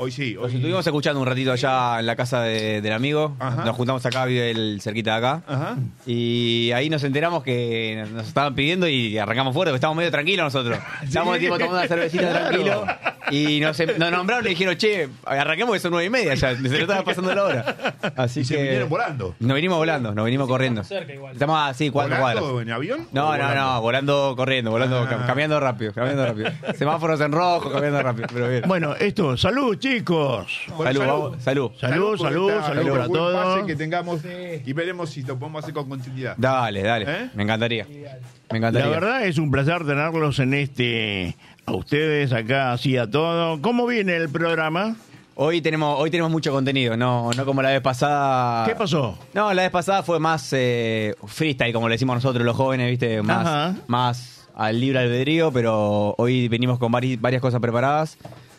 Hoy sí, Nos hoy estuvimos escuchando un ratito allá en la casa de- del amigo. Ajá. Nos juntamos acá, vive el cerquita de acá. Ajá. Y ahí nos enteramos que nos estaban pidiendo y arrancamos fuerte, porque estábamos medio tranquilos nosotros. <laughs> Estábamos tipo tomando una cervecita Claro. tranquilo. Y nos, em- nos nombraron y dijeron, che, arranquemos que son nueve y media ya, se nos estaba pasando la hora. <laughs> Así Y se que. vinieron volando. Nos vinimos volando, nos vinimos corriendo. cerca igual. Estamos así, cuatro ¿Volando cuadras. en avión? No, ¿O no, volando? no, volando, corriendo, volando, Ah. cam- cambiando rápido, cambiando rápido. <laughs> Semáforos en rojo, cambiando rápido, pero bien. Bueno, esto, salud, chicos. Bueno, salud, salud. salud. Salud, salud, esta- salud para todos. pase que tengamos y veremos si lo podemos hacer con continuidad. Dale, dale. ¿Eh? Me encantaría. Me La encantaría. verdad es un placer tenerlos en este. A ustedes acá, así a todo. ¿Cómo viene el programa? Hoy tenemos, hoy tenemos mucho contenido, no, no como la vez pasada. ¿Qué pasó? No, la vez pasada fue más eh, freestyle, como le decimos nosotros los jóvenes, viste, más, Ajá. más al libre albedrío, pero hoy venimos con vari- varias cosas preparadas.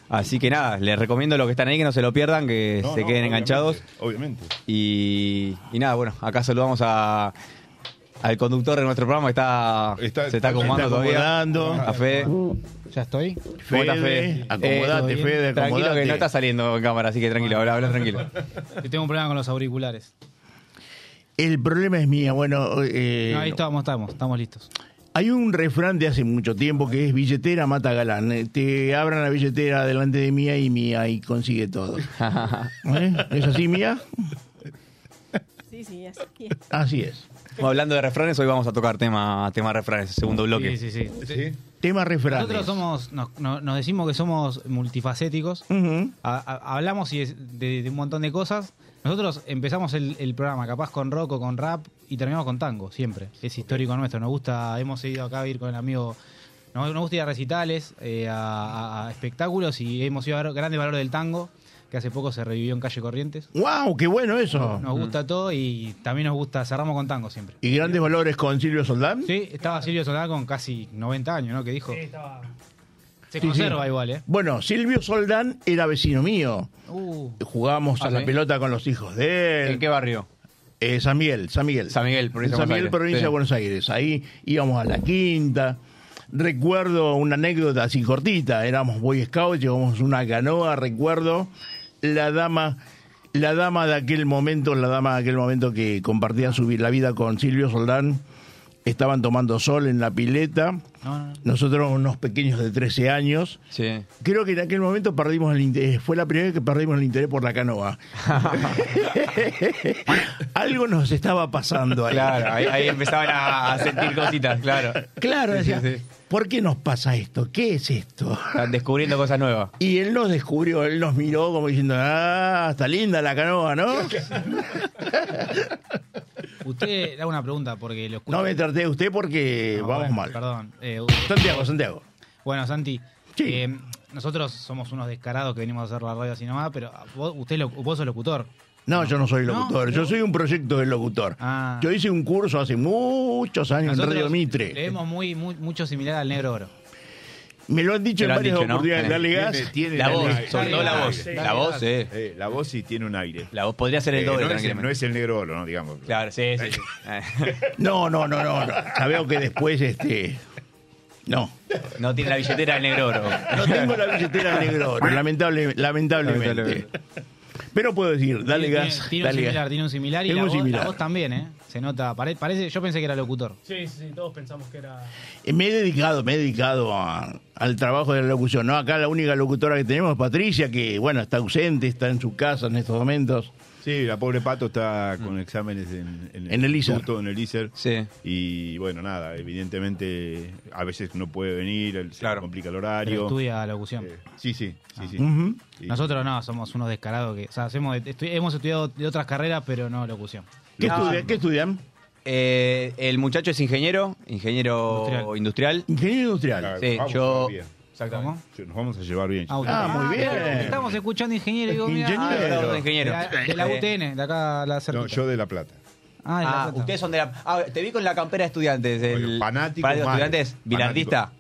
Así que nada, les recomiendo los que están ahí que no se lo pierdan, que No, se no, queden obviamente, enganchados. Obviamente. Y, y nada, bueno, acá saludamos a, al conductor de nuestro programa que está, Está- se está acomodando está todavía. acomodando. A Fede. Ya estoy. ¿Cómo Fede, acomodate, Eh, Fede, Tranquilo que acomodate. no está saliendo en cámara, así que tranquilo, habla, habla tranquilo. Yo tengo un problema con los auriculares. El problema es mía. Bueno, eh, no, ahí estamos, estamos, estamos listos. Hay un refrán de hace mucho tiempo que es billetera mata galán. Eh, Te abran la billetera delante de mía y mía y consigue todo. <laughs> ¿Eh? ¿Es así, mía? Sí, sí, así. Así es. Bueno, hablando de refranes, hoy vamos a tocar tema, tema refranes, segundo bloque. Sí, sí, sí. ¿Sí? Tema refranes. Nosotros somos, nos, no- nos decimos que somos multifacéticos. Ujú. Ha- ha- hablamos y es de, de un montón de cosas. Nosotros empezamos el, el programa capaz con rock o con rap y terminamos con tango, siempre. Es histórico nuestro. Nos gusta, hemos ido acá a ir con el amigo. Nos, nos gusta ir a recitales, eh, a, a- a espectáculos y hemos ido a ver Grande Valor del Tango, que hace poco se revivió en Calle Corrientes. ¡Wow! ¡Qué bueno eso! Nos gusta todo y también nos gusta, cerramos con tango siempre. ¿Y grandes valores con Silvio Soldán? Sí, estaba Silvio Soldán con casi 90 años, ¿no? Que dijo. Se Sí, conserva sí. igual, ¿eh? Bueno, Silvio Soldán era vecino mío. Uh, Jugábamos a Ah, la ¿sí? pelota con los hijos de él. ¿En qué barrio? Eh, San Miguel, San Miguel. San Miguel, provincia de San Buenos Miguel, Aires. provincia Sí. de Buenos Aires. Ahí íbamos a la quinta. Recuerdo una anécdota así cortita. Éramos Boy Scouts, llevamos una canoa, recuerdo. La dama, la dama de aquel momento, la dama de aquel momento que compartía su la vida con Silvio Soldán, estaban tomando sol en la pileta. no, no, no. Nosotros unos pequeños de 13 años. Sí. Creo que en aquel momento perdimos el interés. Fue la primera vez que perdimos el interés por la canoa. <laughs> Algo nos estaba pasando ahí. Claro, ahí, ahí empezaban a, a sentir cositas, claro. Claro, decía, sí, sí. ¿por qué nos pasa esto? ¿Qué es esto? Están descubriendo cosas nuevas. Y él nos descubrió, él nos miró como diciendo, ah, está linda la canoa, ¿no? <laughs> Usted da una pregunta porque lo escucho. No me traté de usted porque No, vamos bueno, mal. Perdón. Eh, Santiago, Santiago. bueno, Santi. Sí. eh, nosotros somos unos descarados que venimos a hacer la radio así nomás, pero vos, usted lo- vos sos locutor. No, yo no soy No, locutor, yo soy un proyecto de locutor. Ah. Yo hice un curso hace muchos años en Radio Mitre. Le vemos muy, muy, mucho similar al negro oro. Me lo han dicho en varias oportunidades. Eh, Dale gas. Tiene- La el voz, sobre todo la voz. La voz. Eh, la voz sí tiene un aire. La voz podría ser el Eh, doble, no, es el, tranquilamente. no es el negro oro, ¿no? Digamos. Claro, sí, sí. sí. <laughs> No, no, no, no. veo que después, este. No. No tiene la billetera del negro oro. No tengo la billetera negro, lamentable, lamentablemente. Lamentablemente. Pero puedo decir, dale Tiene- gas. Tiene, dale un gas. similar, tiene un similar y voz, la voz también, ¿eh? Se nota. pare- parece, yo pensé que era locutor. Sí, sí, sí, todos pensamos que era. Eh, Me he dedicado, me he dedicado a- al trabajo de la locución. No, acá la única locutora que tenemos es Patricia, que bueno, está ausente, está en su casa en estos momentos. Sí, la pobre Pato está con exámenes en, En el ISER. instituto, En el ISER. Sí. Y bueno, nada, evidentemente a veces no puede venir, el- se Claro. complica el Pero horario. estudia locución. Eh, sí, sí, sí, sí. Ujú. Sí. Nosotros no, somos unos descarados que. O sea, hacemos, estu- hemos estudiado de otras carreras, pero no locución. ¿Qué, No. estudia- ¿Qué estudian? Eh, el muchacho es ingeniero, ingeniero Industrial. industrial. Ingeniero industrial. Claro, Sí, vamos yo. Exactamente. ¿Cómo? Nos vamos a llevar bien. Ah, Ah, muy bien. Estamos escuchando ingeniero. y Digo, mirá, Ingeniero. ah, de ingeniero. De la, de la UTN, de acá a la No, cerquita. yo de La Plata. Ah, de La Ah, Plata. ustedes son de la. Ah, te vi con la campera de estudiantes. El, Oye, fanático fanático mal. estudiantes, bilardista.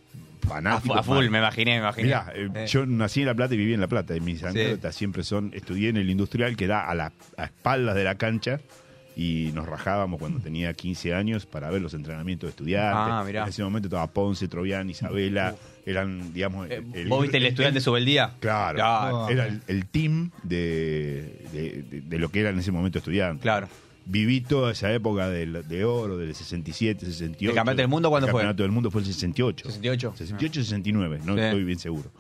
Fanático. a full, mal. me imaginé, me imaginé. Mirá, eh, Eh, yo nací en La Plata y viví en La Plata. Y mis anécdotas siempre son, estudié en el industrial que da a las a espaldas de la cancha y nos rajábamos cuando <laughs> tenía 15 años para ver los entrenamientos de estudiantes. Ah, mirá. En ese momento estaba Ponce, Trovián, Isabela, eran, digamos... Eh, ¿Vos viste el estudiante sobre el día? Claro, Claro. era el, el team de, de- de- de lo que era en ese momento estudiante. Claro. Viví toda esa época del- de, oro, del 67, 68. ¿El campeonato del mundo cuándo el fue? campeonato del mundo fue el 68. 68. 68, 69, no Sí. estoy bien seguro.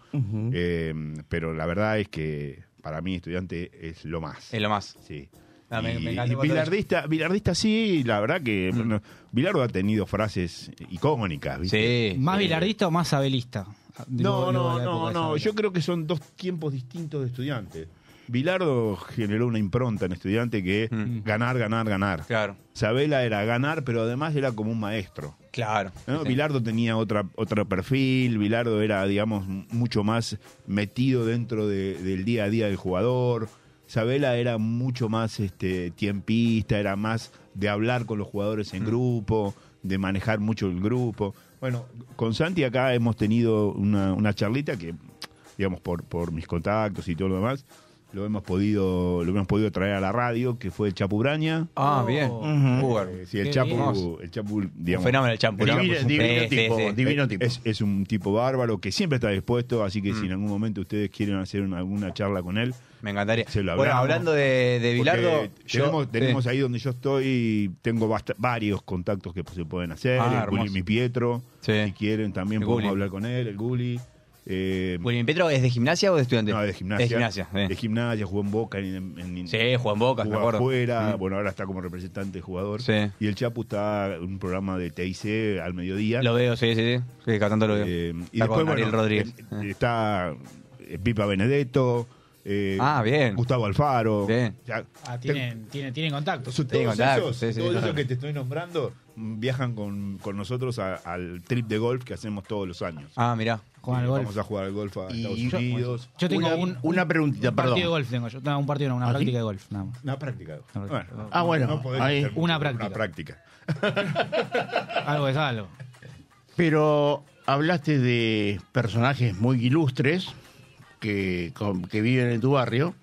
Eh, pero la verdad es que para mí estudiante es lo más. Es lo más. Sí. Ah, me- me y bilardista, bilardista sí, la verdad que Mm. bueno, Bilardo ha tenido frases icónicas. ¿viste? ¿Más Eh, bilardista o más abelista? No, Digo, no, no, no. Yo creo que son dos tiempos distintos de estudiante. Bilardo generó una impronta en estudiante que es ganar, ganar, ganar. Mm. Claro. Sabela era ganar, pero además era como un maestro. Claro. ¿no? Sí. Bilardo tenía otra, otro perfil, Bilardo era, digamos, mucho más metido dentro de- del día a día del jugador. Sabela era mucho más este, tiempista, era más de hablar con los jugadores Mm. en grupo, de manejar mucho el grupo. Bueno, con Santi acá hemos tenido una, una charlita que, digamos, por, por mis contactos y todo lo demás, lo hemos podido lo hemos podido traer a la radio, que fue el Chapu Braña. Ah, bien. Eh, sí, el Chapu, el Chapu, digamos, Un fenómeno el Chapu, ¿no? Divino, tipo, divino tipo. Es, un tipo bárbaro que siempre está dispuesto, así que si en algún momento ustedes quieren hacer una- alguna charla con él, Me encantaría. se lo Bueno, hablamos. hablando de, de Bilardo, yo- tenemos, sí. ahí donde yo estoy, tengo basta- varios contactos que se pueden hacer. Ah, el Guli. Mi Pietro, si quieren también El podemos hablar con él, el Guli. Eh, William Petro es de gimnasia o de estudiante? no, de gimnasia. De gimnasia. De gimnasia, jugó en Boca. En, en- Sí, jugó en Boca, me jugó acuerdo. afuera, Mm. bueno, ahora está como representante jugador. Sí. Y el Chapu está en un programa de TIC al mediodía. Lo veo, sí, sí, sí. Sí, cada tanto lo veo. Eh, y Está después, bueno, Rodríguez. eh, está eh, Pipa Benedetto. Eh, Ah, bien. Gustavo Alfaro. Bien. Ya, Ah, tienen, tienen, tienen contactos. todos Tienen contacto, esos, sí, sí, todos sí. esos que te estoy nombrando viajan con, con nosotros a- al trip de golf que hacemos todos los años. Ah, mirá. Juegan al Eh, golf. Vamos a jugar al golf a Y Estados yo- Unidos. Yo tengo Una- un, una preguntita, un perdón. partido de golf tengo yo. No, un partido, no, una ¿Ah, sí? práctica de golf. Nada más. Una práctica. Una Bueno, Ah, bueno, no ahí. Una práctica. Una práctica. <laughs> Algo es algo. Pero hablaste de personajes muy ilustres que, con- que viven en tu barrio.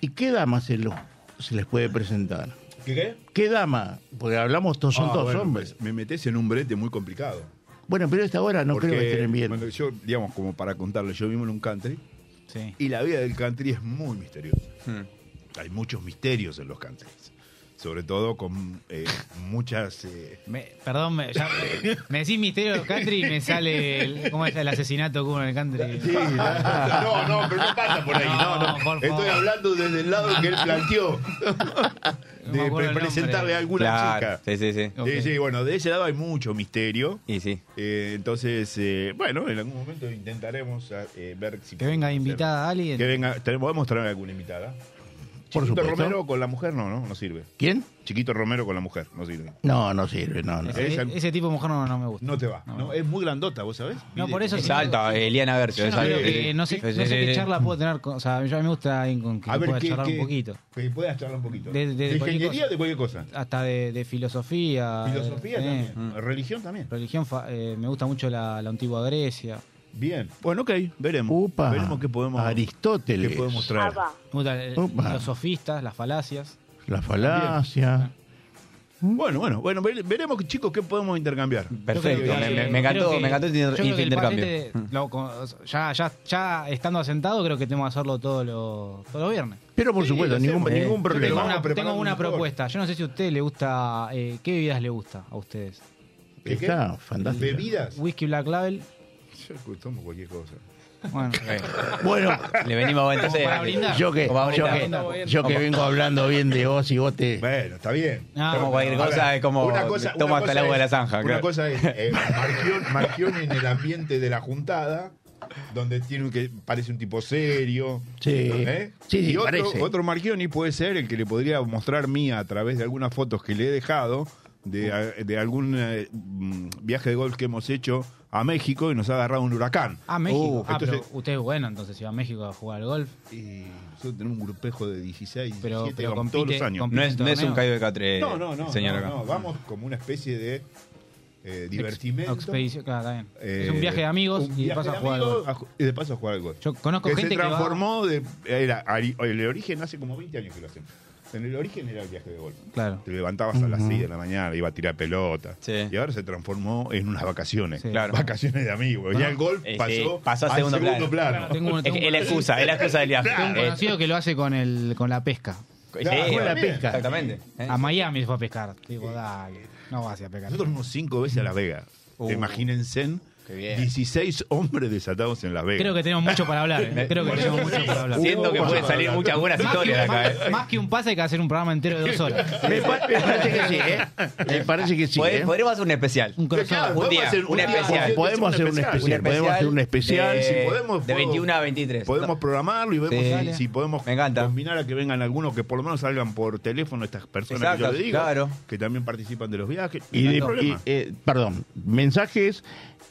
¿Y qué dama se, lo- se les puede presentar? ¿Qué qué? ¿Qué dama? Porque hablamos, todos son Ah, todos bueno, hombres. Me metes en un brete muy complicado. Bueno, pero a esta hora no Porque, creo que estén bien. bueno, yo, digamos, como para contarles, yo vivo en un country Sí. y la vida del country es muy misteriosa. Hmm. Hay muchos misterios en los countries. Sobre todo con eh, muchas... eh, Me- perdón, me, ya- me decís misterio country y me sale el, ¿cómo es el asesinato que hubo en el country? Sí, no, no, pero no pasa por ahí. No, no. No, por Estoy hablando desde el lado que él planteó. De presentarle a alguna Claro. chica. Sí, sí, sí. Bueno, de ese lado hay mucho misterio. Y sí. Eh, entonces, eh, bueno, en algún momento intentaremos eh, ver si. Que venga podemos invitada alguien. Que venga, podemos traer alguna invitada. Por Chiquito supuesto. Romero con la mujer no, no, no sirve. ¿Quién? Chiquito Romero con la mujer, no sirve. No, no sirve, no, no. Ese, Esa- ese tipo de mujer no, no me gusta. No te va. No, es muy grandota, ¿vos sabés? No, por eso Es sí. alta, Eliana. Yo es no, creo alta. que, no sé, no sé qué charla puedo tener. con- o sea, yo a mí me gusta alguien con quien A ver, pueda ¿qué, charlar qué- un poquito. Que puedas charlar un poquito. De- de- de cualquier ingeniería cosa. o de cualquier cosa? Hasta de, de filosofía. Filosofía eh, también. Religión también. Religión, fa- eh, me gusta mucho la, la antigua Grecia. Bien. Bueno, ok, veremos. Upa, veremos qué podemos, Aristóteles, qué podemos traer. Opa. los sofistas, las falacias. la falacia. Bueno, bueno, bueno, vere- veremos, chicos, qué podemos intercambiar. Perfecto, Yo creo me, que- me- me encantó, creo que- me encantó este yo inter- creo que este el intercambio. paquete, lo- con- ya, ya, ya estando asentado, creo que tenemos que hacerlo todos los, todos los viernes. Pero por Sí, supuesto, lo ningún, hacemos. ningún Eh, problema. Tengo vamos una, preparando tengo una mejor. propuesta. Yo no sé si a usted le gusta. eh, ¿Qué bebidas le gusta a ustedes? ¿Qué, qué? Está fantástico. ¿Bebidas? Whisky Black Label. Yo tomo cualquier cosa. Bueno, <laughs> Bueno, Le venimos entonces. para brindar. yo que, yo brindar. que, yo que vengo hablando bien de vos y vos te... Bueno, está bien. No, Como cualquier A cosa, ver, es como una cosa- toma una hasta el cosa agua de la zanja. Una claro. cosa es eh, Marchioni en el ambiente de la juntada, donde tiene un que parece un tipo serio. Sí. ¿eh? Sí, sí, y otro, parece. otro Marchioni puede ser el que le podría mostrar mía a través de algunas fotos que le he dejado de, de algún eh, mm, viaje de golf que hemos hecho a México y nos ha agarrado un huracán. Ah, México. Uh, ah, entonces- pero usted es bueno, entonces si va a México a jugar al golf. y nosotros tenemos un grupejo de 16, Pero- 17, pero compite- todos los años. No es, no es un callo de catre, No, no, no, señor no, acá. no, vamos como una especie de eh, divertimento. Expedición, claro, está bien. Eh, es un viaje de amigos y de paso a jugar al amigos, golf. a y de paso a jugar al golf. Yo conozco que gente se que va- transformó de era el origen hace como 20 años que lo hacemos. En el origen era el viaje de golf. Claro. Te levantabas a las. 6 de la mañana, iba a tirar pelota. Sí. Y ahora se transformó en unas vacaciones. Sí. Claro. Vacaciones de amigos. Ya el golf Eh, sí, pasó, pasó a al segundo segundo plano. plano. Tengo un, Es, tengo un es la excusa, es la excusa del viaje. tengo un Eh, conocido que lo hace con, el, con la pesca. sí, Claro, con la pesca. Exactamente. ¿eh? A Miami se fue a pescar. Digo, dale, no vas a ir a pescar. Nosotros fuimos cinco veces a Las Vegas. Uh. Imagínense, Qué bien. 16 hombres desatados en Las Vegas. Creo que tenemos mucho para hablar. ¿eh? Creo que tenemos mucho para hablar. Siento que pueden salir muchas buenas Más que, historias de acá. más- ¿eh? más que un pase hay que hacer un programa entero de dos horas. <laughs> Me, pa- me parece que sí, ¿eh? Me parece que sí. Pod- ¿eh? Podríamos hacer un especial. Un crossover. Claro, Un podemos día, hacer un especial. Podemos hacer un especial. Podemos hacer un especial. de, si podemos, de puedo- 21 a 23. Podemos programarlo y vemos Sí. si, si podemos Me encanta. combinar a que vengan algunos que por lo menos salgan por teléfono estas personas Exacto, que yo le digo, claro. que también participan de los viajes. Y No hay de- problema. y, eh, perdón, mensajes.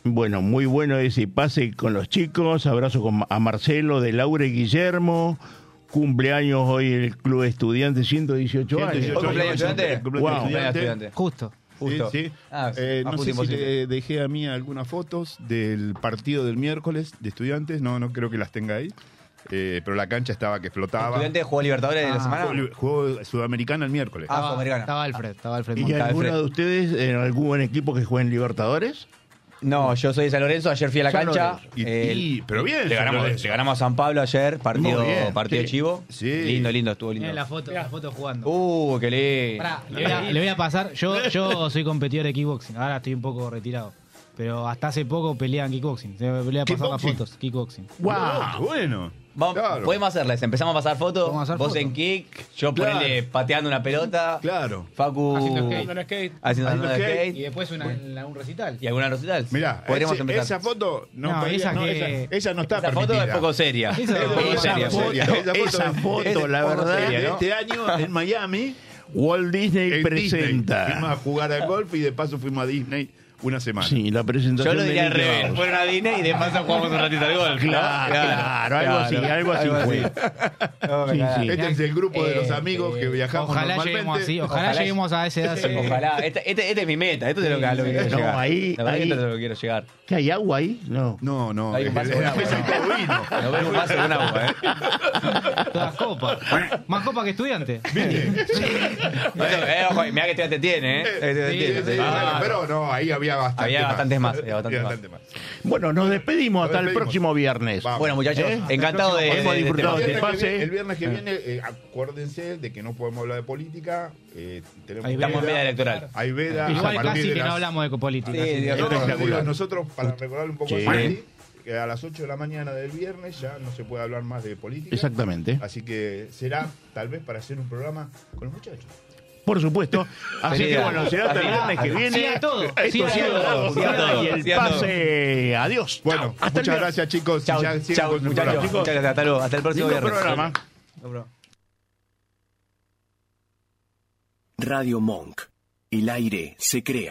Bueno, muy bueno ese pase con los chicos. Abrazo con- a Marcelo, de Laura y Guillermo. Cumpleaños hoy el Club Estudiantes, 118 años. 118 ¿Hoy cumpleaños estudiante? Cumpleaños Wow. estudiante. estudiante. Justo. Justo. Sí, sí. Ah, Eh, no si le dejé a mí algunas fotos del partido del miércoles de estudiantes. No, no creo que las tenga ahí. Eh, pero la cancha estaba que flotaba. ¿Estudiante jugó Libertadores de la Ah. semana? Jugó, jugó Sudamericana el miércoles. Ah, Estaba, Sudamericana. estaba Alfred, estaba Alfred ¿Y alguno de ustedes en algún equipo que juegue en Libertadores? No, yo soy de San Lorenzo, ayer fui a la San cancha. Y- eh, y- pero bien, Le San ganamos, Lorenzo. le ganamos a San Pablo ayer, partido, Muy bien, partido sí. chivo. Sí. Lindo, lindo, estuvo lindo. Miren la foto, la foto jugando. Uh, qué lindo. Pará, le, voy a, le voy a pasar. Yo, yo soy competidor de kickboxing. Ahora estoy un poco retirado. Pero hasta hace poco peleaba en kickboxing. Le voy a pasar las fotos. Kickboxing. ¡Wow! Qué bueno. Vamos, Claro. Podemos hacerles, empezamos a pasar fotos. Vos fotos. en kick, yo Claro. ponerle pateando una pelota. Claro. Facu Haciendo skate. Haciendo skate. haciendo Haciendo skate. skate. Y después una, un recital. ¿Y alguna recital? Mirá, podríamos ese- empezar. esa foto no, No, podría- esa no, que- esa, esa no está Esa foto permitida. es poco seria. Eso- Es poco esa seria. foto- seria. esa foto, es la verdad, seria, ¿no? Este año en Miami Walt Disney en presenta. Disney. Fuimos a jugar al golf y de paso fuimos a Disney una semana. Sí, la Yo presentación lo de diría al revés. Fueron a Disney y de paso jugamos un ratito al golf. ¿no? Claro, claro, algo así, algo así fue. Sí, sí. Este es el grupo de los Eh, amigos que viajamos Ojalá normalmente. lleguemos así. Ojalá, Ojalá- lleguemos a esa edad. sí. Ojalá. Este, este, este es mi meta. Esto es lo que, a lo que quiero No, llegar. ahí- La verdad ahí- es lo que quiero llegar. ¿Qué hay agua ahí? No. No, no. Hay un vaso agua. <laughs> Nos vemos un vaso agua, ¿eh? Todas copas. Más copas que estudiante. No, eh, ojo, mirá que estudiante tiene, ¿eh? Ah, pero no, ahí había bastante Había más. bastantes más, había bastantes más. más. Bueno, nos despedimos Nos hasta el próximo viernes. Vamos. Bueno, muchachos, ¿Eh? encantado de, Hemos de- de- disfrutado de- de El este viernes, que pase. viene, el viernes que viene, eh, acuérdense de que no podemos hablar de política. eh, tenemos Hay Estamos en veda electoral. Hay veda. Igual casi que no hablamos de política. Sí, No, no, digo, nosotros, para recordarle un poco Sí. que a las 8 de la mañana del viernes ya no se puede hablar más de política. Exactamente. Así que será tal vez para hacer un programa con los muchachos. Por supuesto. <laughs> Así que bueno, será hasta el viernes que viene. Sí a todo. Esto Sí a todo. Y el pase. Adiós. Bueno, Chao. Muchas gracias chicos. Muchachos. programa. Muchas gracias. Hasta luego. Hasta el próximo viernes. programa. Radio Monk. El aire se crea.